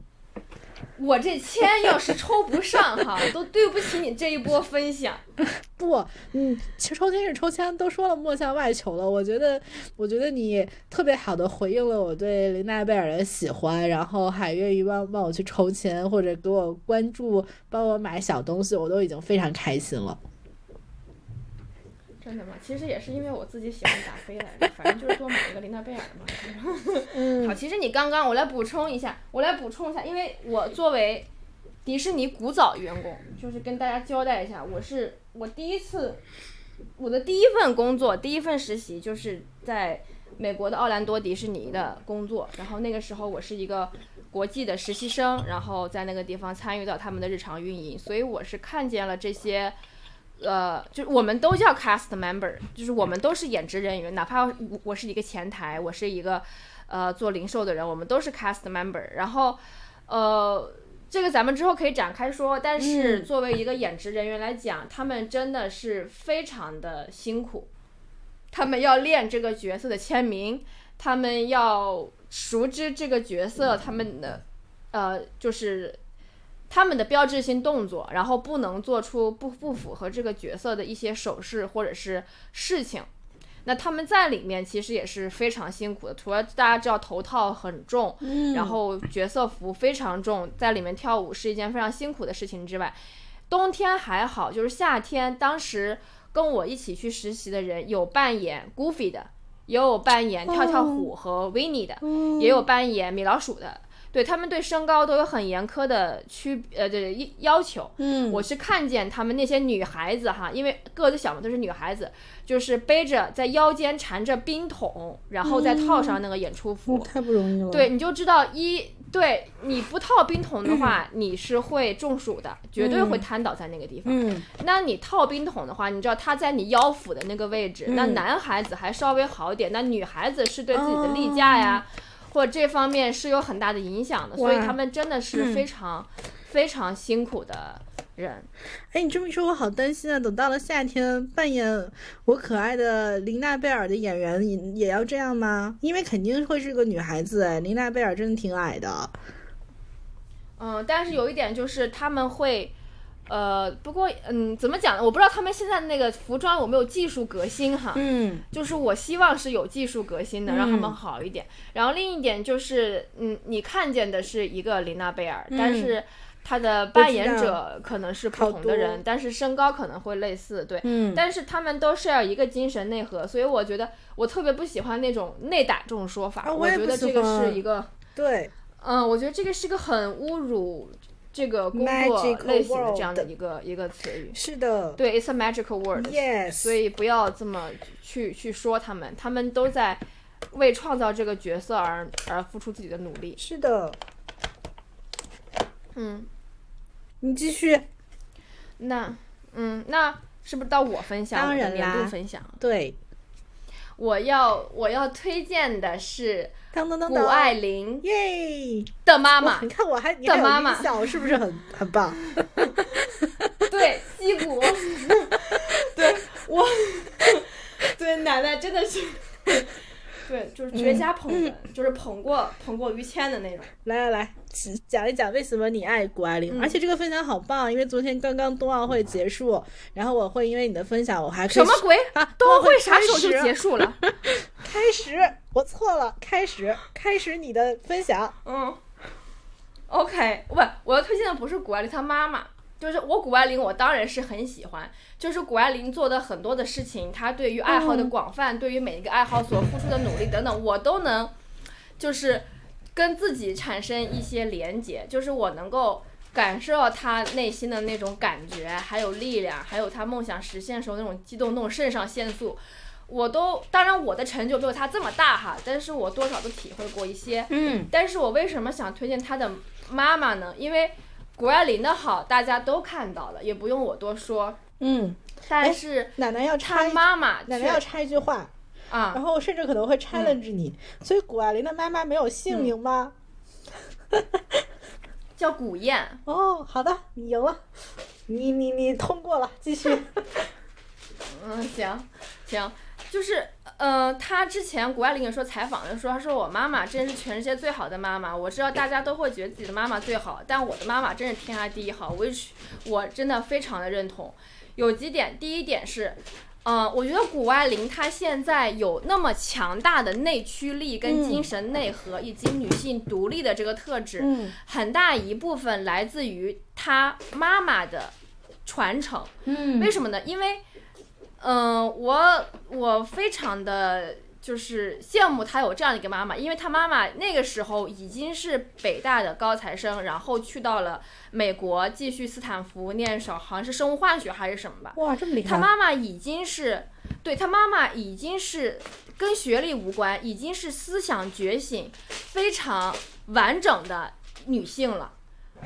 我这签要是抽不上哈，都对不起你这一波分享。[laughs] 不，嗯，其实抽签是抽签，都说了莫向外求了。我觉得，我觉得你特别好的回应了我对琳娜贝尔的喜欢，然后还愿意帮帮我去抽签，或者给我关注，帮我买小东西，我都已经非常开心了。真的吗？其实也是因为我自己喜欢打飞来着，反正就是多买一个琳娜贝尔嘛。[laughs] 好，其实你刚刚我来补充一下，我来补充一下，因为我作为迪士尼古早员工，就是跟大家交代一下，我是我第一次我的第一份工作，第一份实习就是在美国的奥兰多迪士尼的工作，然后那个时候我是一个国际的实习生，然后在那个地方参与到他们的日常运营，所以我是看见了这些。呃，就是我们都叫 cast member，就是我们都是演职人员，哪怕我是一个前台，我是一个呃做零售的人，我们都是 cast member。然后，呃，这个咱们之后可以展开说。但是作为一个演职人员来讲，他们真的是非常的辛苦，他们要练这个角色的签名，他们要熟知这个角色，他们的呃就是。他们的标志性动作，然后不能做出不不符合这个角色的一些手势或者是事情。那他们在里面其实也是非常辛苦的。除了大家知道头套很重，然后角色服非常重，在里面跳舞是一件非常辛苦的事情之外，冬天还好，就是夏天，当时跟我一起去实习的人有扮演 Goofy 的，也有扮演跳跳虎和 Winnie 的，也有扮演米老鼠的。对他们对身高都有很严苛的区呃对要求，嗯，我是看见他们那些女孩子哈，因为个子小嘛，都是女孩子，就是背着在腰间缠着冰桶，然后再套上那个演出服，太不容易了。对，你就知道一对，你不套冰桶的话，你是会中暑的，绝对会瘫倒在那个地方。嗯。那你套冰桶的话，你知道它在你腰腹的那个位置，那嗯。男孩子还稍微好一点，那女孩子是对自己的例假呀，或者这方面是有很大的影响的，所以他们真的是嗯非常、非常辛苦的人。哎，你这么一说，我好担心啊！等到了夏天，扮演我可爱的琳娜贝尔的演员也也要这样吗？因为肯定会是个女孩子哎，琳娜贝尔真的挺矮的。嗯，但是有一点就是他们会。呃，不过，嗯，怎么讲呢？我不知道他们现在的那个服装有没有技术革新哈。嗯就是我希望是有技术革新的，让他们好一点。然后另一点就是，嗯，你看见的是一个琳娜贝尔，但是她的扮演者可能是不同的人，但是身高可能会类似，对。嗯但是他们都是要一个精神内核，所以我觉得我特别不喜欢那种内胆这种说法。啊我觉得这个是一个，对，嗯，我觉得这个是个很侮辱这个工作类型的这样的一个一个词语。是的。对，it's a magical word。Yes，所以不要这么去去说他们，他们都在为创造这个角色而而付出自己的努力。是的，嗯，你继续。那嗯，那是不是到我分享当然啦度分享？对，我要我要推荐的是谷当当当。当，爱凌耶！的妈妈。你，看我还的妈妈。小，是不是很很棒？[laughs] [laughs] 对击鼓，[laughs] 对我，对奶奶真的是，对，就是绝佳捧哏，就是捧过捧过于谦的那种。来来来，讲一讲为什么你爱谷爱凌。嗯而且这个分享好棒，因为昨天刚刚冬奥会结束，然后我会因为你的分享，我还什么鬼？啊？冬奥会啥时候就结束了？[laughs] 开始，我错了，开始，开始你的分享。嗯，OK，不，我要推荐的不是谷爱凌她妈妈，就是我谷爱凌，我当然是很喜欢，就是谷爱凌做的很多的事情，她对于爱好的嗯广泛，对于每一个爱好所付出的努力等等，我都能，就是跟自己产生一些连结，就是我能够。感受到他内心的那种感觉，还有力量，还有他梦想实现时候那种激动、那种肾上腺素，我都当然我的成就没有他这么大哈，但是我多少都体会过一些。嗯但是我为什么想推荐他的妈妈呢？因为谷爱凌的好大家都看到了，也不用我多说。嗯，但是奶奶要插一，妈妈奶奶要插一句话，然啊，后甚至可能会 challenge 你。所以谷爱凌的妈妈没有姓名吗？[laughs] 叫古燕。哦，好的，你赢了，你你你通过了，继续。[laughs] 嗯，行行，就是呃，他之前谷爱凌也说采访的时候，她说我妈妈真是全世界最好的妈妈。我知道大家都会觉得自己的妈妈最好，但我的妈妈真是天下第一好，which 我真的非常的认同。有几点，第一点是。嗯，我觉得谷爱凌她现在有那么强大的内驱力、跟精神内核，以及女性独立的这个特质，嗯很大一部分来自于她妈妈的传承。嗯为什么呢？因为，嗯、我我非常的就是羡慕她有这样一个妈妈，因为她妈妈那个时候已经是北大的高材生，然后去到了美国继续斯坦福念手，好像是生物化学还是什么吧。哇，这么厉害！他妈妈已经是，对他妈妈已经是跟学历无关，已经是思想觉醒非常完整的女性了。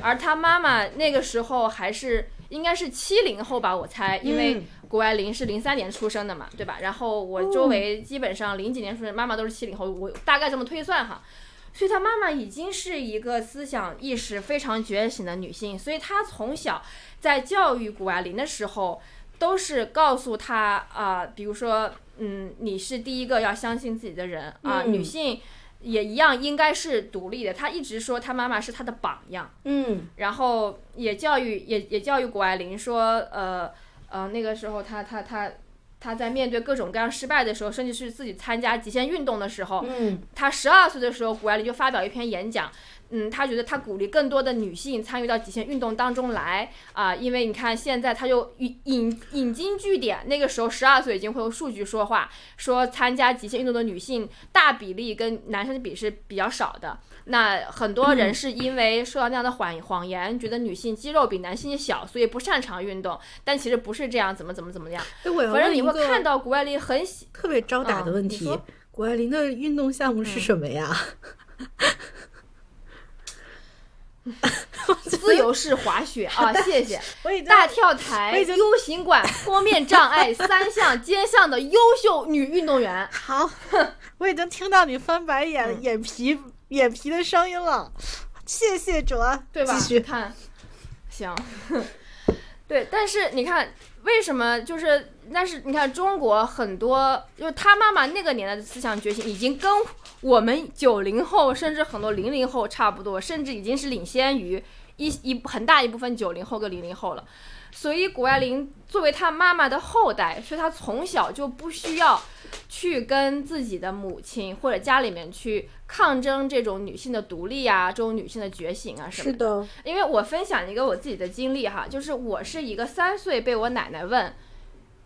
而他妈妈那个时候还是应该是七零后吧，我猜，因为嗯谷爱凌是零三年出生的嘛，对吧？然后我周围基本上零几年出生，妈妈都是七零后，我大概这么推算哈。所以她妈妈已经是一个思想意识非常觉醒的女性，所以她从小在教育谷爱凌的时候，都是告诉她啊、比如说，嗯，你是第一个要相信自己的人啊、嗯女性也一样应该是独立的。她一直说她妈妈是她的榜样，嗯然后也教育也也教育谷爱凌说，呃呃，那个时候他他他他在面对各种各样失败的时候，甚至是自己参加极限运动的时候，嗯他十二岁的时候，谷爱凌就发表一篇演讲。嗯，他觉得他鼓励更多的女性参与到极限运动当中来啊、因为你看现在他就引引引经据典，那个时候十二岁已经会用数据说话，说参加极限运动的女性大比例跟男生的比是比较少的。那很多人是因为受到那样的谎谎言，觉得女性肌肉比男性小，所以不擅长运动，但其实不是这样，怎么怎么怎么样。反正你会看到谷爱凌很喜特别招打的问题嗯：谷爱凌的运动项目是什么呀？[laughs] 自由式滑雪啊，谢谢。[laughs] 大跳台、U 型管、[laughs] 坡面障碍三项兼项的优秀女运动员。好，我已经听到你翻白眼、嗯眼皮眼皮的声音了。谢谢卓，对吧？继续。看，行，[laughs] 对，但是你看，为什么就是？但是你看，中国很多就是他妈妈那个年代的思想觉醒，已经跟我们九零后，甚至很多零零后差不多，甚至已经是领先于一一很大一部分九零后跟零零后了。所以谷爱凌作为她妈妈的后代，所以她从小就不需要去跟自己的母亲或者家里面去抗争这种女性的独立啊，这种女性的觉醒啊什么的。的，因为我分享一个我自己的经历哈，就是我是一个三岁被我奶奶问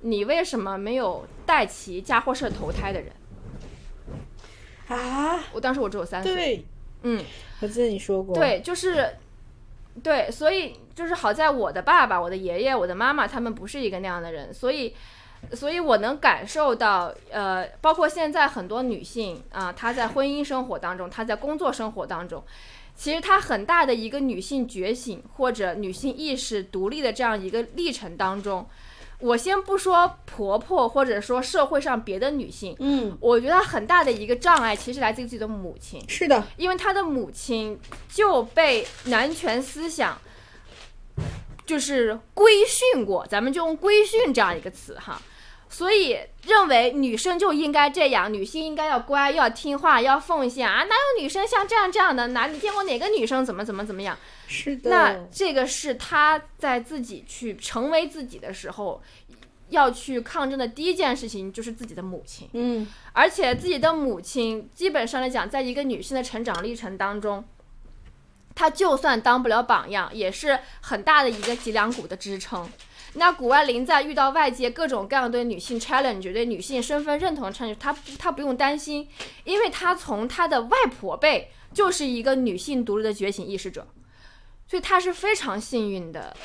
你为什么没有带齐家伙事儿投胎的人。啊，我当时我只有三岁，对，嗯，我记得你说过，，对，就是对，所以就是好在我的爸爸、我的爷爷、我的妈妈他们不是一个那样的人，所以。所以我能感受到，呃，包括现在很多女性啊、她在婚姻生活当中，她在工作生活当中，其实她很大的一个女性觉醒或者女性意识独立的这样一个历程当中，我先不说婆婆或者说社会上别的女性，嗯，我觉得很大的一个障碍其实来自于自己的母亲，是的，因为她的母亲就被男权思想就是规训过，咱们就用规训这样一个词哈。所以认为女生就应该这样，女性应该要乖、要听话、要奉献啊！哪有女生像这样这样的？哪你见过哪个女生怎么怎么怎么样？是的，那这个是她在自己去成为自己的时候，要去抗争的第一件事情就是自己的母亲。嗯，而且自己的母亲基本上来讲，在一个女性的成长历程当中，她就算当不了榜样，也是很大的一个脊梁骨的支撑。那谷爱凌在遇到外界各种各样对女性 challenge、对女性身份认同的 challenge，她她不用担心，因为她从她的外婆辈就是一个女性独立的觉醒意识者，所以她是非常幸运的，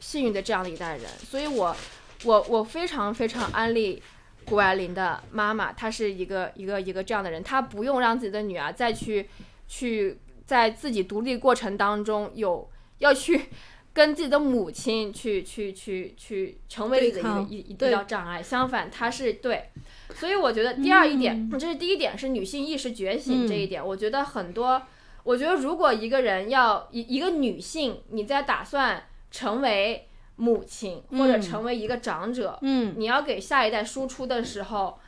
幸运的这样的一代人。所以我我我非常非常安利谷爱凌的妈妈，她是一个一个一个这样的人，她不用让自己的女儿再去去在自己独立过程当中有要去跟自己的母亲去去去去成为自己的一个一一对道障碍，相反，他是对。所以我觉得第二一点，这是第一点是女性意识觉醒这一点，我觉得很多，我觉得如果一个人要一一个女性，你在打算成为母亲或者嗯成为一个长者，嗯，你要给下一代输出的时候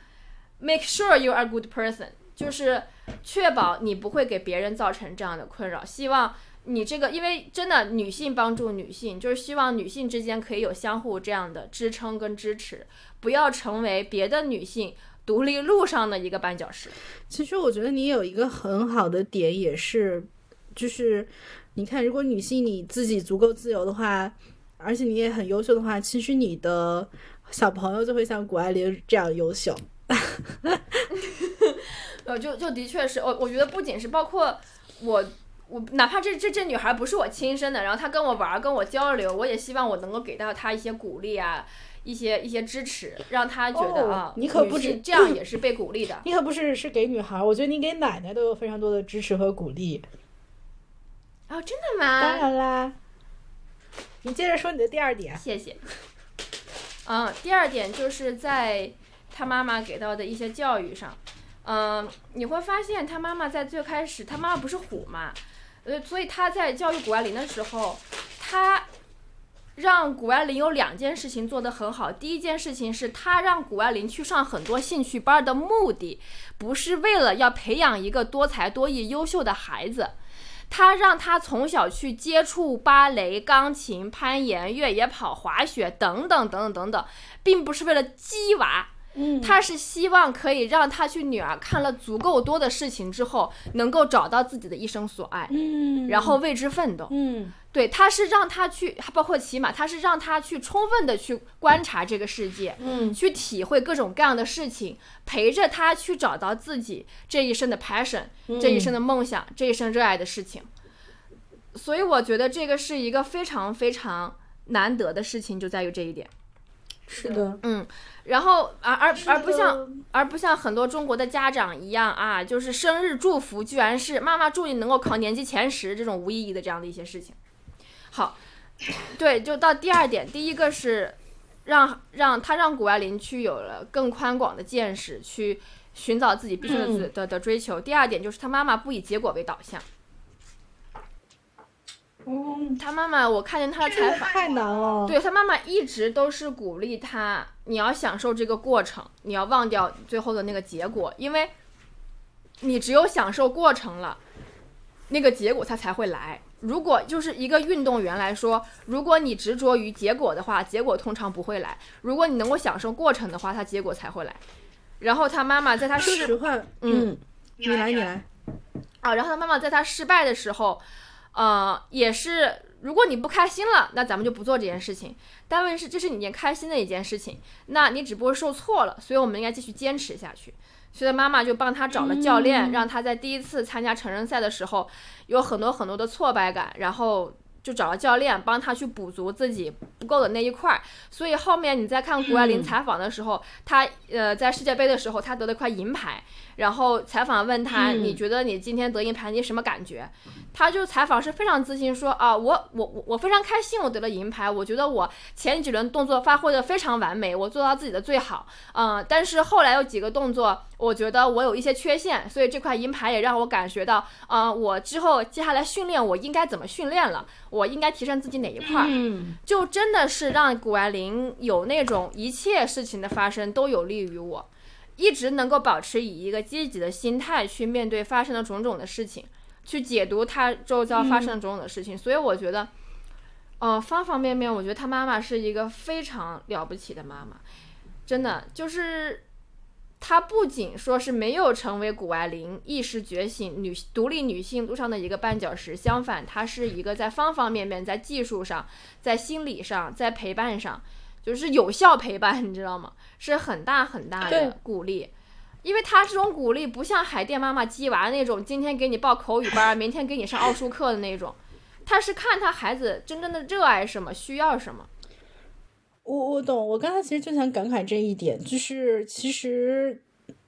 ，make sure you are a good person，就是确保你不会给别人造成这样的困扰。希望你这个，因为真的女性帮助女性，就是希望女性之间可以有相互这样的支撑跟支持，不要成为别的女性独立路上的一个绊脚石。其实我觉得你有一个很好的点，也是，就是你看，如果女性你自己足够自由的话，而且你也很优秀的话，其实你的小朋友就会像谷爱凌这样优秀。[laughs] 呃，就就的确是我，我觉得不仅是包括我，我哪怕这这这女孩不是我亲生的，然后她跟我玩儿，跟我交流，我也希望我能够给到她一些鼓励啊，一些一些支持，让她觉得哦啊，你可不止这样也 [clears throat] 是被鼓励的。你可不是是给女孩，我觉得你给奶奶都有非常多的支持和鼓励。哦，真的吗当？然啦，你接着说你的第二点。谢谢。嗯，第二点就是在她妈妈给到的一些教育上，嗯，你会发现她妈妈在最开始，她妈妈不是虎嘛，呃，所以他在教育谷爱凌的时候，他让谷爱凌有两件事情做得很好。第一件事情是他让谷爱凌去上很多兴趣班的目的，不是为了要培养一个多才多艺、优秀的孩子。他让他从小去接触芭蕾、钢琴、攀岩、越野跑、滑雪等等等等等等，并不是为了激娃，嗯他是希望可以让他去女儿看了足够多的事情之后，能够找到自己的一生所爱，嗯然后为之奋斗。嗯对，他是让他去，包括骑马，他是让他去充分的去观察这个世界，嗯去体会各种各样的事情，陪着他去找到自己这一生的 passion，、这一生的梦想，这一生热爱的事情。所以我觉得这个是一个非常非常难得的事情，就在于这一点。是的，嗯，然后而而而不像而不像很多中国的家长一样啊，就是生日祝福居然是妈妈祝你能够考年级前十这种无意义的这样的一些事情。好，对，就到第二点，第一个是让让他让谷爱凌去有了更宽广的见识，去寻找自己毕生的的的追求。第二点就是他妈妈不以结果为导向，嗯，他妈妈我看见他的采访。太难了。对他妈妈一直都是鼓励他，你要享受这个过程，你要忘掉最后的那个结果，因为你只有享受过程了，那个结果它才会来。如果就是一个运动员来说，如果你执着于结果的话，结果通常不会来；如果你能够享受过程的话，它结果才会来。然后他妈妈在他失说实话，嗯，你来，你来。啊，然后他妈妈在他失败的时候，呃，也是，如果你不开心了，那咱们就不做这件事情。但问题是，这是你一件开心的一件事情，那你只不过受挫了，所以我们应该继续坚持下去。所以妈妈就帮他找了教练，让他在第一次参加成人赛的时候有很多很多的挫败感，然后就找了教练帮他去补足自己不够的那一块儿。所以后面你在看谷爱凌采访的时候，她呃在世界杯的时候她得了块银牌，然后采访问他，嗯。你觉得你今天得银牌你什么感觉？他就采访是非常自信说啊，我我我我非常开心，我得了银牌，我觉得我前几轮动作发挥的非常完美，我做到自己的最好，嗯、但是后来有几个动作，我觉得我有一些缺陷，所以这块银牌也让我感觉到，啊、我之后接下来训练我应该怎么训练了，我应该提升自己哪一块儿，嗯，就真的是让谷爱凌有那种一切事情的发生都有利于我，一直能够保持以一个积极的心态去面对发生的种种的事情，去解读她周遭发生的种种的事情。所以我觉得，呃，方方面面，我觉得她妈妈是一个非常了不起的妈妈，真的就是。她不仅说是没有成为谷爱凌意识觉醒女独立女性路上的一个绊脚石，相反，她是一个在方方面面，在技术上，在心理上，在陪伴上，就是有效陪伴，你知道吗？是很大很大的鼓励。因为他这种鼓励不像海淀妈妈鸡娃那种，今天给你报口语班，明天给你上奥数课的那种，他是看他孩子真正的热爱什么，需要什么。我我懂，我刚才其实就想感慨这一点，就是其实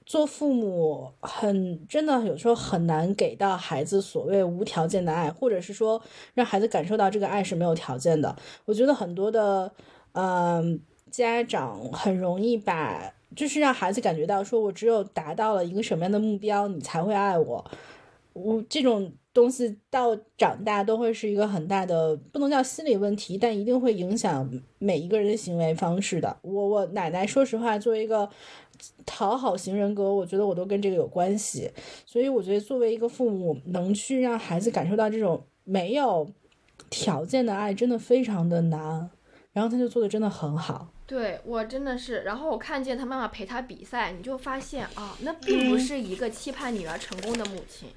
做父母很真的有时候很难给到孩子所谓无条件的爱，或者是说让孩子感受到这个爱是没有条件的。我觉得很多的嗯、家长很容易把就是让孩子感觉到说我只有达到了一个什么样的目标，你才会爱我。我这种东西到长大都会是一个很大的，不能叫心理问题，但一定会影响每一个人的行为方式的。我我奶奶说实话，作为一个讨好型人格，我觉得我都跟这个有关系。所以我觉得作为一个父母，能去让孩子感受到这种没有条件的爱，真的非常的难。然后他就做的真的很好。对我真的是，然后我看见他妈妈陪他比赛，你就发现啊，那并不是一个期盼女儿成功的母亲，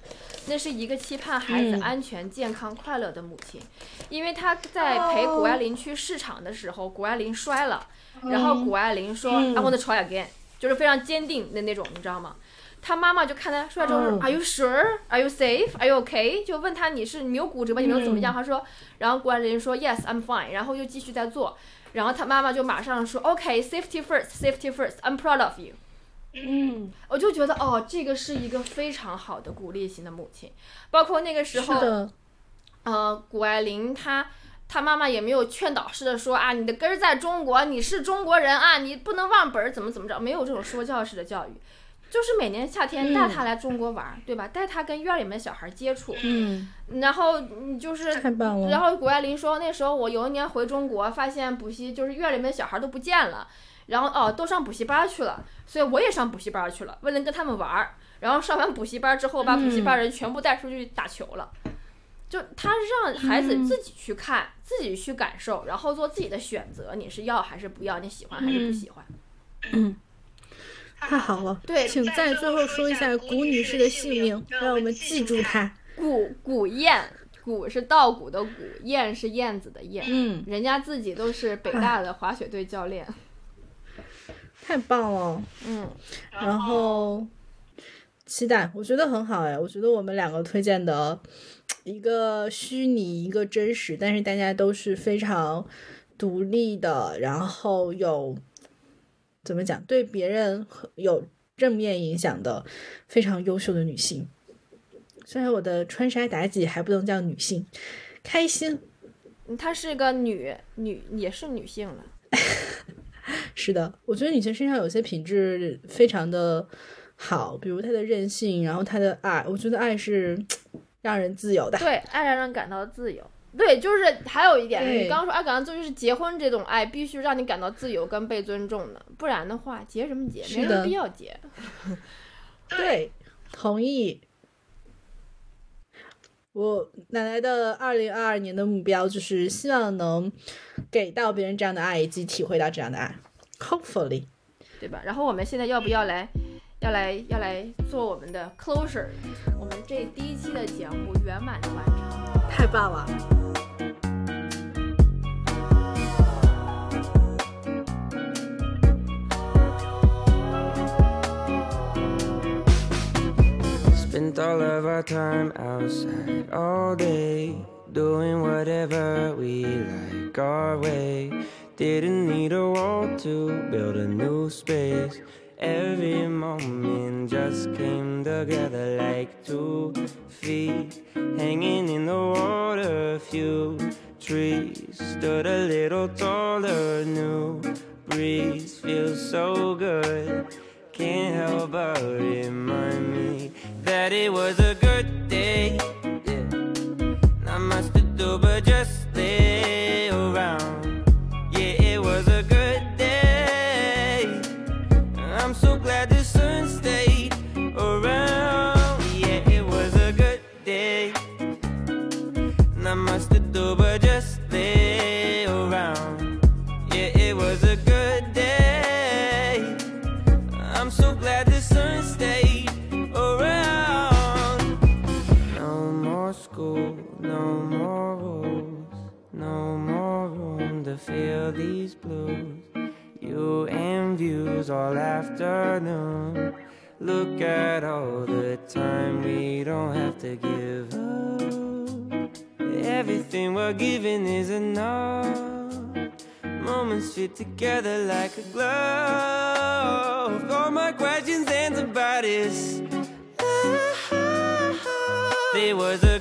那是一个期盼孩子嗯安全、健康、快乐的母亲。因为他在陪谷爱凌去市场的时候，谷爱凌摔了，然后谷爱凌说、嗯 I want to try again，就是非常坚定的那种，你知道吗？他妈妈就看他出来之后说、嗯 Are you sure? Are you safe? Are you okay? 就问他你是你没有骨折吗？你没有怎么样？他说，然后谷爱凌说 Yes, I'm fine，然后又继续在做。然后他妈妈就马上说，OK，safety、first，safety first，I'm proud of you。嗯，我就觉得哦，这个是一个非常好的鼓励型的母亲，包括那个时候，呃，谷爱凌她她妈妈也没有劝导式的说啊，你的根儿在中国，你是中国人啊，你不能忘本儿，怎么怎么着，没有这种说教式的教育，就是每年夏天带他来中国玩儿，对吧？带他跟院里面的小孩接触，嗯，然后你就是太棒了。然后谷爱凌说，那时候我有一年回中国，发现补习就是院里面的小孩都不见了，然后哦都上补习班去了，所以我也上补习班去了，为了跟他们玩儿。然后上完补习班之后，把补习班人全部带出去打球了。就他让孩子自己去看，自己去感受，然后做自己的选择，你是要还是不要，你喜欢还是不喜欢？太好了，对请在最后说一下谷女士的姓名，让我们记住她。古古燕，古是稻谷的谷，燕是燕子的燕。嗯，人家自己都是北大的滑雪队教练。太棒了。嗯，然后期待，我觉得很好哎，我觉得我们两个推荐的一个虚拟，一个真实，但是大家都是非常独立的，然后有怎么讲，对别人有正面影响的非常优秀的女性。虽然我的穿山妲己还不能叫女性，开心。她是个女女，也是女性了。是的，我觉得女性身上有些品质非常的好，比如她的任性，然后她的爱。我觉得爱是 [tsk] 让人自由的。对，爱让人感到自由。对，就是还有一点，你刚刚说爱感到自由，就是结婚这种爱必须让你感到自由跟被尊重的，不然的话结什么结，没有必要结。[laughs] 对，同意。我奶奶的二零二二年的目标就是希望能给到别人这样的爱，以及体会到这样的爱，hopefully，对吧？然后我们现在要不要来，要来，要来做我们的 closure？我们这第一期的节目圆满的完成，太棒了！Spent all of our time outside all day, doing whatever we like our way. Didn't need a wall to build a new space. Every moment just came together like two feet hanging in the water. A Few trees stood a little taller. New breeze feels so good. Can't help but remind me that it was a good day. All afternoon. Look at all the time we don't have to give up. Everything we're giving is enough. Moments fit together like a glove. All my questions and about is. There was a